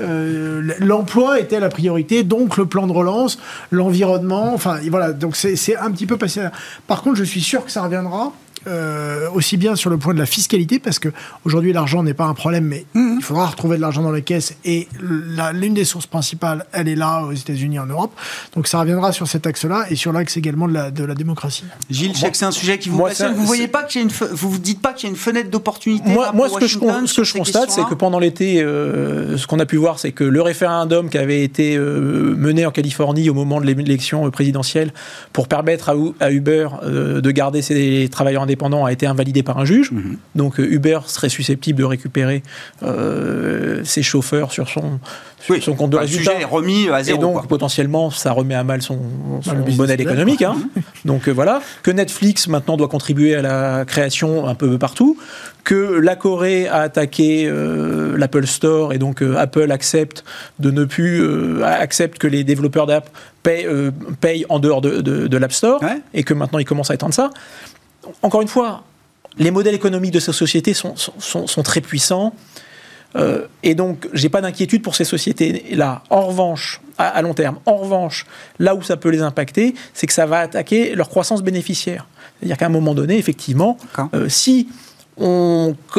euh, l'emploi était la priorité, donc le plan de relance, l'environnement, enfin voilà, donc c'est un petit peu passé. Par contre, je suis sûr que ça reviendra. Euh, aussi bien sur le point de la fiscalité, parce que aujourd'hui l'argent n'est pas un problème, mais mhm. il faudra retrouver de l'argent dans les caisses, et l'une des sources principales, elle est là aux États-Unis, en Europe. Donc ça reviendra sur cet axe-là et sur l'axe également de la, de la démocratie. Gilles, je sais que c'est un sujet qui vous passionne. Vous voyez pas qu'il une, vous vous dites pas qu'il y a une fenêtre d'opportunité. Moi, moi ce, que je, ce que je constate, c'est que pendant l'été, euh, ce qu'on a pu voir, c'est que le référendum qui avait été euh, mené en Californie au moment de l'élection présidentielle pour permettre à, Uber de garder ses travailleurs indépendant a été invalidé par un juge. Mhm. Donc euh, Uber serait susceptible de récupérer euh, ses chauffeurs sur son, son compte de résultat. Le sujet est remis à zéro. Et donc potentiellement, ça remet à mal son, son modèle économique. Hein. donc euh, voilà. Que Netflix maintenant doit contribuer à la création un peu partout. Que la Corée a attaqué l'Apple Store et donc Apple accepte de ne plus accepte que les développeurs d'app payent, en dehors de, de, l'App Store et que maintenant ils commencent à étendre ça encore une fois, les modèles économiques de ces sociétés sont, très puissants. Euh, et donc, j'ai pas d'inquiétude pour ces sociétés-là. En revanche, à, long terme, en revanche, là où ça peut les impacter, c'est que ça va attaquer leur croissance bénéficiaire. C'est-à-dire qu'à un moment donné, effectivement, euh, si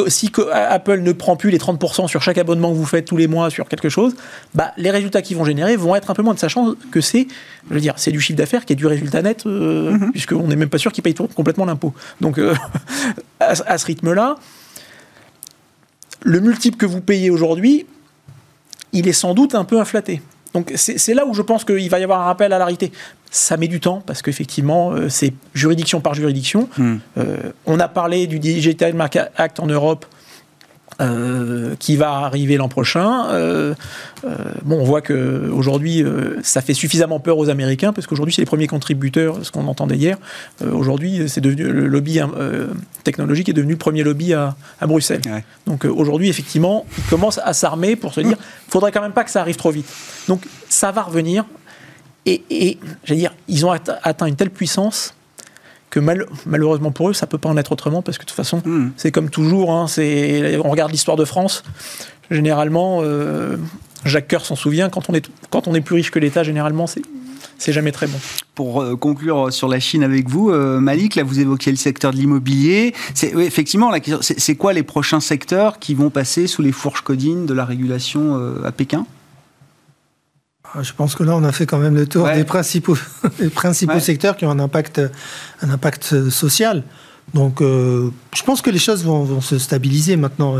si Apple ne prend plus les 30% sur chaque abonnement que vous faites tous les mois sur quelque chose, bah, les résultats qu'ils vont générer vont être un peu moins de sachant que c'est, je veux dire, c'est du chiffre d'affaires qui est du résultat net, euh, mhm. puisqu'on n'est même pas sûr qu'ils payent complètement l'impôt. Donc, euh, à, ce rythme-là, le multiple que vous payez aujourd'hui, il est sans doute un peu inflaté. Donc c'est là où je pense qu'il va y avoir un rappel à la réalité. Ça met du temps parce qu'effectivement, euh, c'est juridiction par juridiction. Hmm. Euh, on a parlé du Digital Market Act en Europe. Euh, qui va arriver l'an prochain. bon, on voit que aujourd'hui, ça fait suffisamment peur aux Américains parce qu'aujourd'hui, c'est les premiers contributeurs, ce qu'on entendait hier. aujourd'hui, c'est devenu le lobby technologique est devenu le premier lobby à, Bruxelles. Donc aujourd'hui, effectivement, ils commencent à s'armer pour se dire, il faudrait quand même pas que ça arrive trop vite. Donc ça va revenir. Et, et j'allais dire, ils ont atteint une telle puissance que malheureusement pour eux, ça peut pas en être autrement parce que de toute façon, hmm. c'est comme toujours. Hein, on regarde l'histoire de France. Généralement, Jacques Coeur s'en souvient. Quand on est quand on est plus riche que l'État, généralement, c'est c'est jamais très bon. Pour euh, conclure sur la Chine avec vous, euh, Malik, là vous évoquiez le secteur de l'immobilier. C'est effectivement c'est quoi les prochains secteurs qui vont passer sous les fourches codines de la régulation euh, à Pékin? Je pense que là, on a fait quand même le tour des principaux, principaux secteurs qui ont un impact, un impact social. Donc, je pense que les choses vont, se stabiliser maintenant.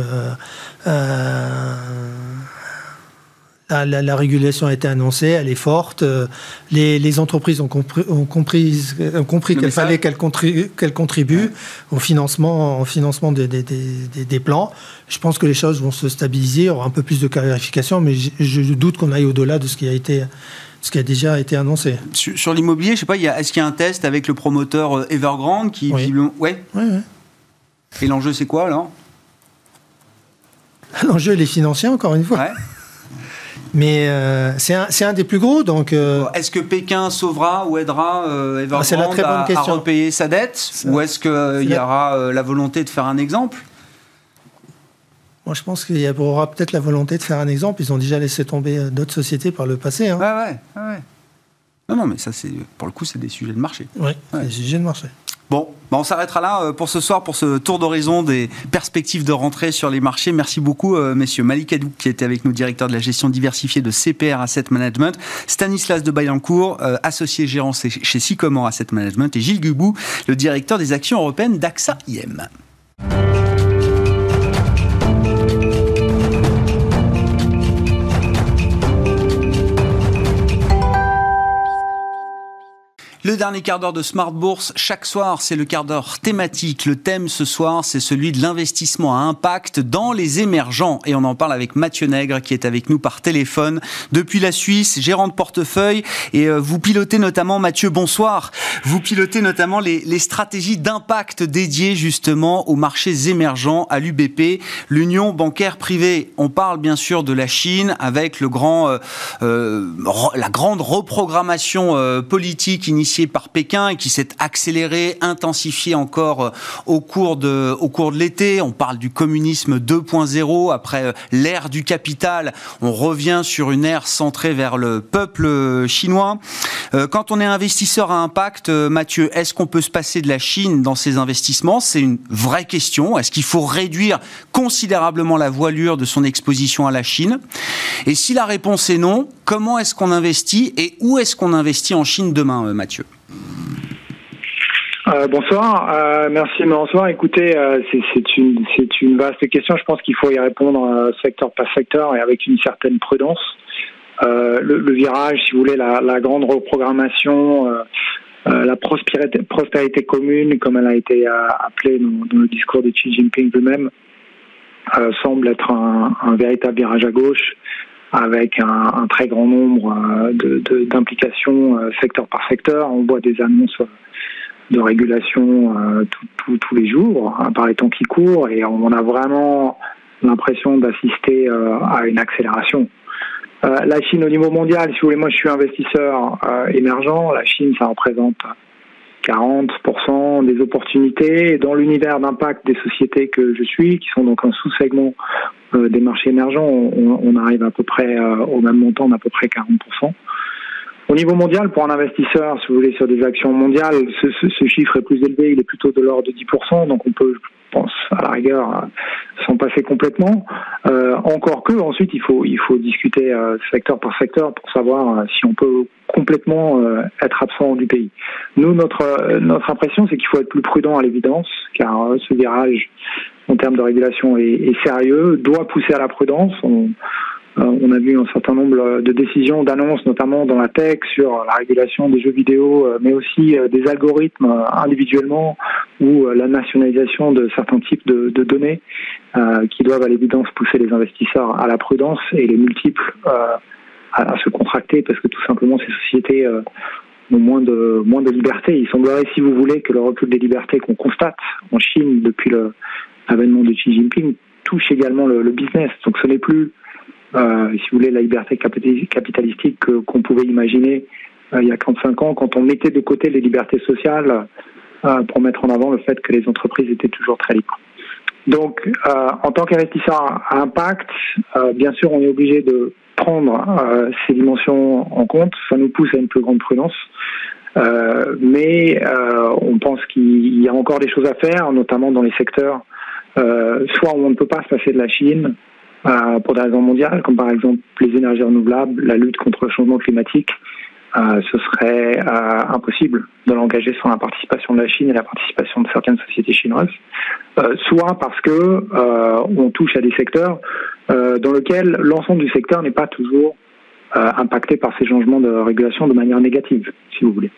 La, régulation a été annoncée, elle est forte. Euh, les, entreprises ont compris, ont compris, compris qu'il fallait qu'elles contribuent, au financement, au financement des, des, plans. Je pense que les choses vont se stabiliser, il y aura un peu plus de clarification, mais je, doute qu'on aille au-delà de ce qui a été ce qui a déjà été annoncé. Sur, l'immobilier, je sais pas, est-ce qu'il y a un test avec le promoteur euh, Evergrande qui oui. ouais. Et l'enjeu, c'est quoi alors? L'enjeu, il est financier, encore une fois. Ouais. Mais euh, c'est un, des plus gros, donc. Euh, est-ce que Pékin sauvera ou aidera euh, Evergrande la très bonne à, question. repayer sa dette, ou est-ce qu'il y aura la volonté de faire un exemple? Moi, je pense qu'il y aura peut-être la volonté de faire un exemple. Ils ont déjà laissé tomber d'autres sociétés par le passé. Hein. Ouais, ouais, ouais. Non, non, mais ça, c'est pour le coup, c'est des sujets de marché. Oui, ouais. des sujets de marché. Bon, bah, on s'arrêtera là euh, pour ce soir, pour ce tour d'horizon des perspectives de rentrée sur les marchés. Merci beaucoup, euh, messieurs. Malik Adou, qui était avec nous, directeur de la gestion diversifiée de CPR Asset Management, Stanislas de Bayancourt, euh, associé gérant chez Sycomore Asset Management, et Gilles Gubou, le directeur des actions européennes d'AXA IM. Le dernier quart d'heure de Smart Bourse, chaque soir, c'est le quart d'heure thématique. Le thème ce soir, c'est celui de l'investissement à impact dans les émergents. Et on en parle avec Mathieu Nègre, qui est avec nous par téléphone depuis la Suisse, gérant de portefeuille. Et euh, vous pilotez notamment, Mathieu, bonsoir. Vous pilotez notamment les, stratégies d'impact dédiées justement aux marchés émergents, à l'UBP, l'Union bancaire privée. On parle bien sûr de la Chine avec le grand, euh, euh la grande reprogrammation politique initiée par Pékin et qui s'est accéléré, intensifié encore euh, au cours de, au cours de l'été. On parle du communisme 2.0 après euh, l'ère du capital. On revient sur une ère centrée vers le peuple chinois. Euh, quand on est investisseur à impact, Mathieu, est-ce qu'on peut se passer de la Chine dans ses investissements? C'est une vraie question. Est-ce qu'il faut réduire considérablement la voilure de son exposition à la Chine? Et si la réponse est non, comment est-ce qu'on investit et où est-ce qu'on investit en Chine demain, Mathieu euh, bonsoir, euh, merci recevoir. Écoutez, euh, c'est une, vaste question. Je pense qu'il faut y répondre secteur par secteur et avec une certaine prudence. Le, virage, si vous voulez, la, grande reprogrammation, la prospérité, commune, comme elle a été appelée dans, le discours de Xi Jinping lui-même, semble être un, véritable virage à gauche avec un, très grand nombre d'implications secteur par secteur. On voit des annonces de régulation euh, tous les jours hein, par les temps qui courent et on a vraiment l'impression d'assister euh, à une accélération. Euh, la Chine au niveau mondial, si vous voulez, moi je suis investisseur émergent, la Chine ça représente 40% des opportunités. dans l'univers d'impact des sociétés que je suis, qui sont donc un sous-segment des marchés émergents, on, arrive à peu près au même montant d'à peu près 40%. Au niveau mondial, pour un investisseur, si vous voulez, sur des actions mondiales, ce, chiffre est plus élevé, il est plutôt de l'ordre de 10%, donc on peut, je pense, à la rigueur, s'en passer complètement. Euh, encore que, ensuite, il faut, il faut discuter euh, secteur par secteur pour savoir euh, si on peut complètement être absent du pays. Nous, notre, notre impression, c'est qu'il faut être plus prudent à l'évidence, car ce virage, en termes de régulation, est, est, sérieux, doit pousser à la prudence. Euh, on a vu un certain nombre de décisions, d'annonces, notamment dans la tech, sur la régulation des jeux vidéo, euh, mais aussi euh, des algorithmes individuellement ou la nationalisation de certains types de, données qui doivent à l'évidence pousser les investisseurs à la prudence et les multiples à, se contracter parce que tout simplement ces sociétés ont moins de moins de liberté. Il semblerait, si vous voulez, que le recul des libertés qu'on constate en Chine depuis l'avènement de Xi Jinping touche également le, le business. Donc ce n'est plus euh, si vous voulez, la liberté capitalistique qu'on pouvait imaginer euh, il y a 35 ans, quand on mettait de côté les libertés sociales pour mettre en avant le fait que les entreprises étaient toujours très libres. Donc, en tant qu'investisseur à impact, bien sûr, on est obligé de prendre ces dimensions en compte. Ça nous pousse à une plus grande prudence. Euh, mais euh, on pense qu'il y a encore des choses à faire, notamment dans les secteurs euh, soit où on ne peut pas se passer de la Chine pour des raisons mondiales, comme par exemple les énergies renouvelables, la lutte contre le changement climatique. ce serait impossible de l'engager sans la participation de la Chine et la participation de certaines sociétés chinoises, soit parce que on touche à des secteurs dans lesquels l'ensemble du secteur n'est pas toujours impacté par ces changements de régulation de manière négative, si vous voulez.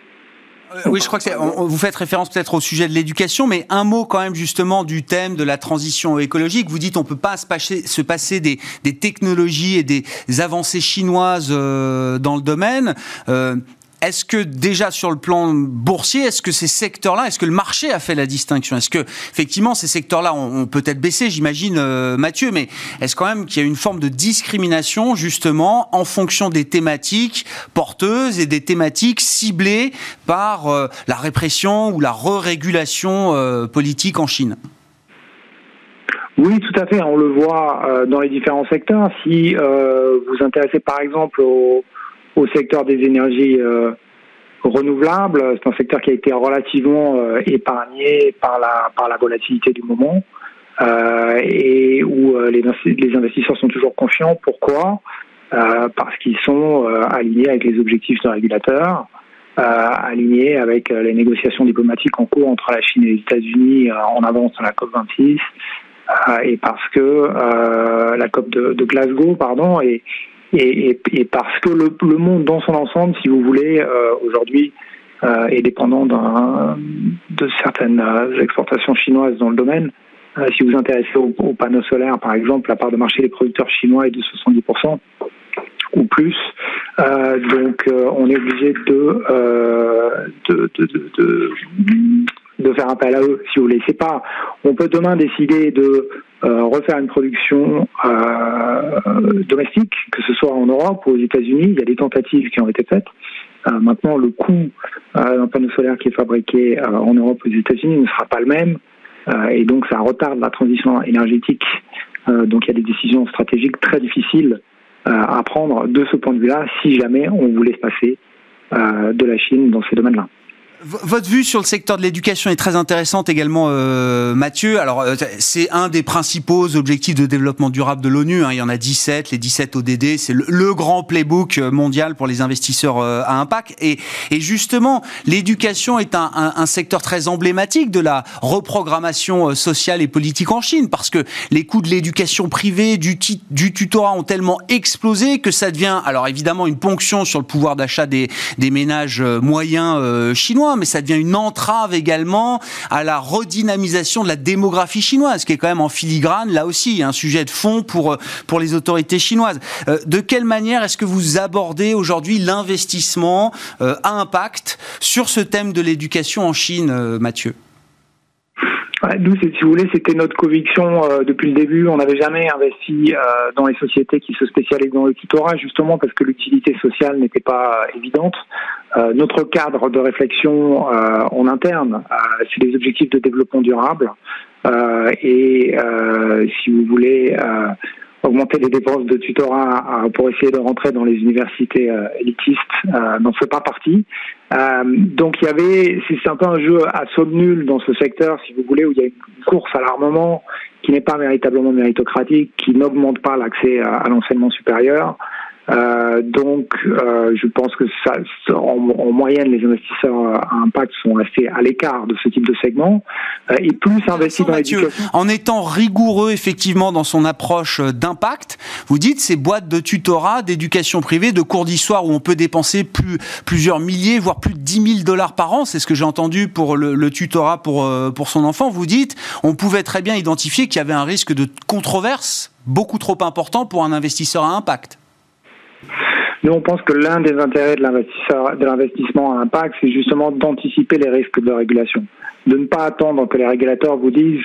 Euh, oui, je crois que vous faites référence peut-être au sujet de l'éducation, mais un mot quand même justement du thème de la transition écologique. Vous dites on peut pas se passer, se passer des, des technologies et des avancées chinoises euh, dans le domaine. Euh, est-ce que déjà sur le plan boursier, est-ce que ces secteurs-là, est-ce que le marché a fait la distinction? Est-ce que effectivement ces secteurs-là ont, peut-être baissé, j'imagine, euh, Mathieu, mais est-ce quand même qu'il y a une forme de discrimination justement en fonction des thématiques porteuses et des thématiques ciblées par euh, la répression ou la re-régulation euh, politique en Chine? Oui, tout à fait. On le voit dans les différents secteurs. Si vous vous intéressez par exemple au, au secteur des énergies euh, renouvelables. C'est un secteur qui a été relativement euh, épargné par la, par la volatilité du moment euh, et où les, les investisseurs sont toujours confiants. Pourquoi? Parce qu'ils sont alignés avec les objectifs de régulateurs. alignés avec les négociations diplomatiques en cours entre la Chine et les États-Unis en avance dans la COP26, et parce que la COP de, de, Glasgow, pardon, est, et, parce que le, monde dans son ensemble, si vous voulez, euh, aujourd'hui euh, est dépendant de certaines euh, exportations chinoises dans le domaine. Si vous vous intéressez aux, panneaux solaires, par exemple, la part de marché des producteurs chinois est de 70% ou plus. Donc, on est obligé de, de, de, de, de faire appel à eux, si vous voulez. C'est pas, on peut demain décider de euh, refaire une production euh, domestique, que ce soit en Europe ou aux États-Unis. Il y a des tentatives qui ont été faites. Euh, maintenant, le coût d'un panneau solaire qui est fabriqué en Europe ou aux États-Unis ne sera pas le même, et donc ça retarde la transition énergétique. donc il y a des décisions stratégiques très difficiles à prendre de ce point de vue-là, si jamais on voulait se passer de la Chine dans ces domaines-là. Votre vue sur le secteur de l'éducation est très intéressante également, euh, Mathieu. Alors, euh, c'est un des principaux objectifs de développement durable de l'ONU. Hein. Il y en a 17, les 17 ODD. C'est le, grand playbook euh, mondial pour les investisseurs à impact. Et, justement, l'éducation est un, secteur très emblématique de la reprogrammation sociale et politique en Chine, parce que les coûts de l'éducation privée, du, tutorat ont tellement explosé que ça devient, alors évidemment, une ponction sur le pouvoir d'achat des ménages moyens chinois mais ça devient une entrave également à la redynamisation de la démographie chinoise, qui est quand même en filigrane, là aussi, un sujet de fond pour, pour les autorités chinoises. Euh, de quelle manière est-ce que vous abordez aujourd'hui l'investissement euh, à impact sur ce thème de l'éducation en Chine, euh, Mathieu? Nous, si vous voulez, c'était notre conviction depuis le début. On n'avait jamais investi dans les sociétés qui se spécialisent dans le tutorat, justement parce que l'utilité sociale n'était pas évidente. Euh, notre cadre de réflexion euh, en interne, euh, c'est les objectifs de développement durable. et si vous voulez augmenter les dépenses de tutorat pour essayer de rentrer dans les universités élitistes n'en fait pas partie. donc il y avait, c'est un peu un jeu à somme nulle dans ce secteur, si vous voulez, où il y a une course à l'armement qui n'est pas véritablement méritocratique, qui n'augmente pas l'accès à l'enseignement supérieur. Euh, donc, euh, je pense que ça, en, moyenne, les investisseurs à impact sont restés à l'écart de ce type de segment euh, et plus investis dans l'éducation. En étant rigoureux effectivement dans son approche d'impact, vous dites ces boîtes de tutorat, d'éducation privée, de cours d'histoire où on peut dépenser plus, plusieurs milliers, voire plus de 10 000 dollars par an. C'est ce que j'ai entendu pour le, le, tutorat pour, pour son enfant. Vous dites, on pouvait très bien identifier qu'il y avait un risque de controverse beaucoup trop important pour un investisseur à impact. Nous, on pense que l'un des intérêts de l'investissement à impact, c'est justement d'anticiper les risques de régulation, de ne pas attendre que les régulateurs vous disent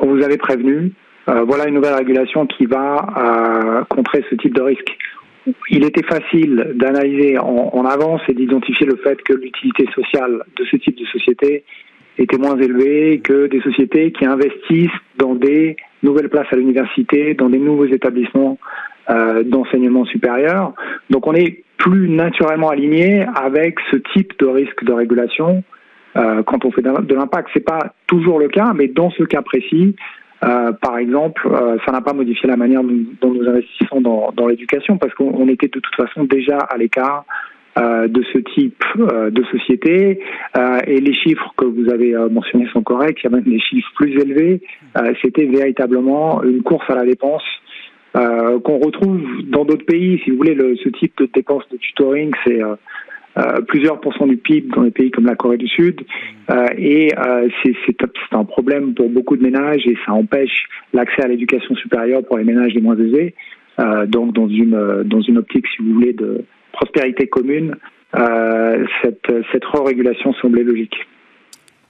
on vous avait prévenu, euh, voilà une nouvelle régulation qui va euh, contrer ce type de risque. Il était facile d'analyser en, avance et d'identifier le fait que l'utilité sociale de ce type de société étaient moins élevés que des sociétés qui investissent dans des nouvelles places à l'université, dans des nouveaux établissements euh, d'enseignement supérieur. Donc on est plus naturellement aligné avec ce type de risque de régulation euh, quand on fait de l'impact. C'est pas toujours le cas, mais dans ce cas précis, euh, par exemple, euh, ça n'a pas modifié la manière dont nous investissons dans, dans l'éducation parce qu'on était de toute façon déjà à l'écart euh, de ce type de société et les chiffres que vous avez mentionnés sont corrects. Il y a même des chiffres plus élevés. C'était véritablement une course à la dépense qu'on retrouve dans d'autres pays. Si vous voulez, le, ce type de dépenses de tutoring, c'est euh, plusieurs pourcents du PIB dans des pays comme la Corée du Sud. Euh, et euh, c'est un problème pour beaucoup de ménages et ça empêche l'accès à l'éducation supérieure pour les ménages les moins aisés. donc dans une, dans une optique, si vous voulez, de prospérité commune, cette, cette re-régulation semblait logique.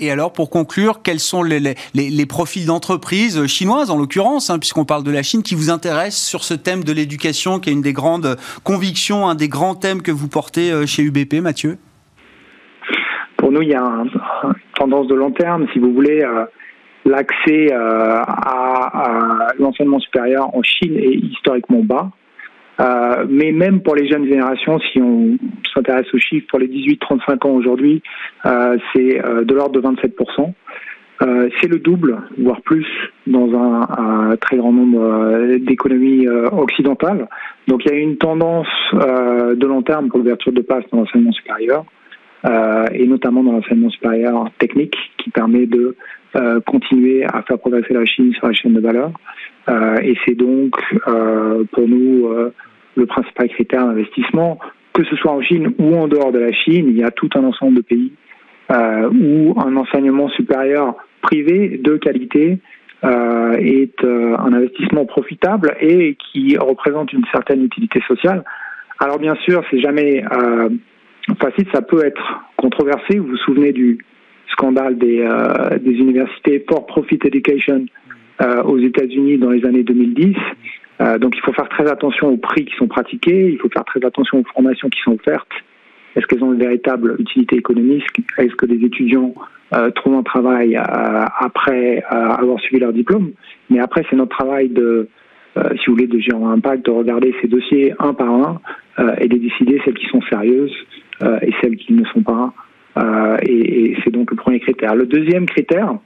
Et alors, pour conclure, quels sont les, les, les profils d'entreprises chinoises, en l'occurrence, hein, puisqu'on parle de la Chine, qui vous intéressent sur ce thème de l'éducation, qui est une des grandes convictions, un des grands thèmes que vous portez euh, chez UBP, Mathieu? Pour nous, il y a une tendance de long terme, si vous voulez. Euh, l'accès euh, à l'enseignement supérieur en Chine est historiquement bas. Euh, mais même pour les jeunes générations, si on s'intéresse aux chiffres, pour les 18-35 ans aujourd'hui, euh, c'est euh, de l'ordre de 27%. Euh, c'est le double, voire plus, dans un, très grand nombre d'économies occidentales. Donc il y a une tendance de long terme pour l'ouverture de places dans l'enseignement supérieur, et notamment dans l'enseignement supérieur technique, qui permet de continuer à faire progresser la Chine sur la chaîne de valeur. et c'est donc pour nous le principal critère d'investissement, que ce soit en Chine ou en dehors de la Chine, il y a tout un ensemble de pays euh, où un enseignement supérieur privé de qualité euh, est euh, un investissement profitable et qui représente une certaine utilité sociale. Alors bien sûr, c'est jamais facile, ça peut être controversé. Vous vous souvenez du scandale des, universités for profit education aux États-Unis dans les années 2010. Euh, donc il faut faire très attention aux prix qui sont pratiqués, il faut faire très attention aux formations qui sont offertes. Est-ce qu'elles ont une véritable utilité économique? Est-ce que les étudiants euh, trouvent un travail euh, après avoir suivi leur diplôme? Mais après, c'est notre travail de, si vous voulez, de gérer impact, de regarder ces dossiers un par un et de décider celles qui sont sérieuses et celles qui ne sont pas. et c'est donc le premier critère. Le deuxième critère,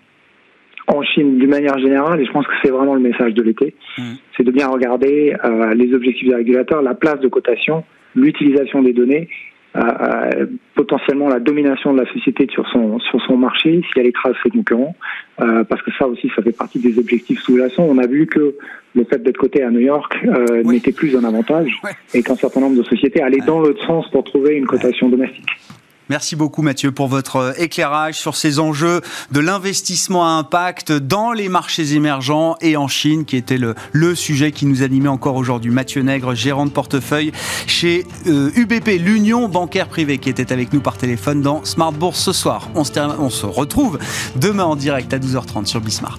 en Chine d'une manière générale, et je pense que c'est vraiment le message de l'été, mmh. c'est de bien regarder euh, les objectifs des régulateurs, la place de cotation, l'utilisation des données, euh, euh, potentiellement la domination de la société sur son sur son marché si elle écrase ses concurrents, euh, parce que ça aussi ça fait partie des objectifs sous-jacents. On a vu que le fait d'être coté à New York euh, oui. n'était plus un avantage ouais. et qu'un certain nombre de sociétés allaient ouais. dans l'autre sens pour trouver une cotation domestique. Merci beaucoup Mathieu pour votre euh, éclairage sur ces enjeux de l'investissement à impact dans les marchés émergents et en Chine, qui était le, sujet qui nous animait encore aujourd'hui. Mathieu Nègre, gérant de portefeuille chez euh, UBP, l'Union bancaire privée, qui était avec nous par téléphone dans Smart Bourse ce soir. On se retrouve demain en direct à 12h30 sur Bismart.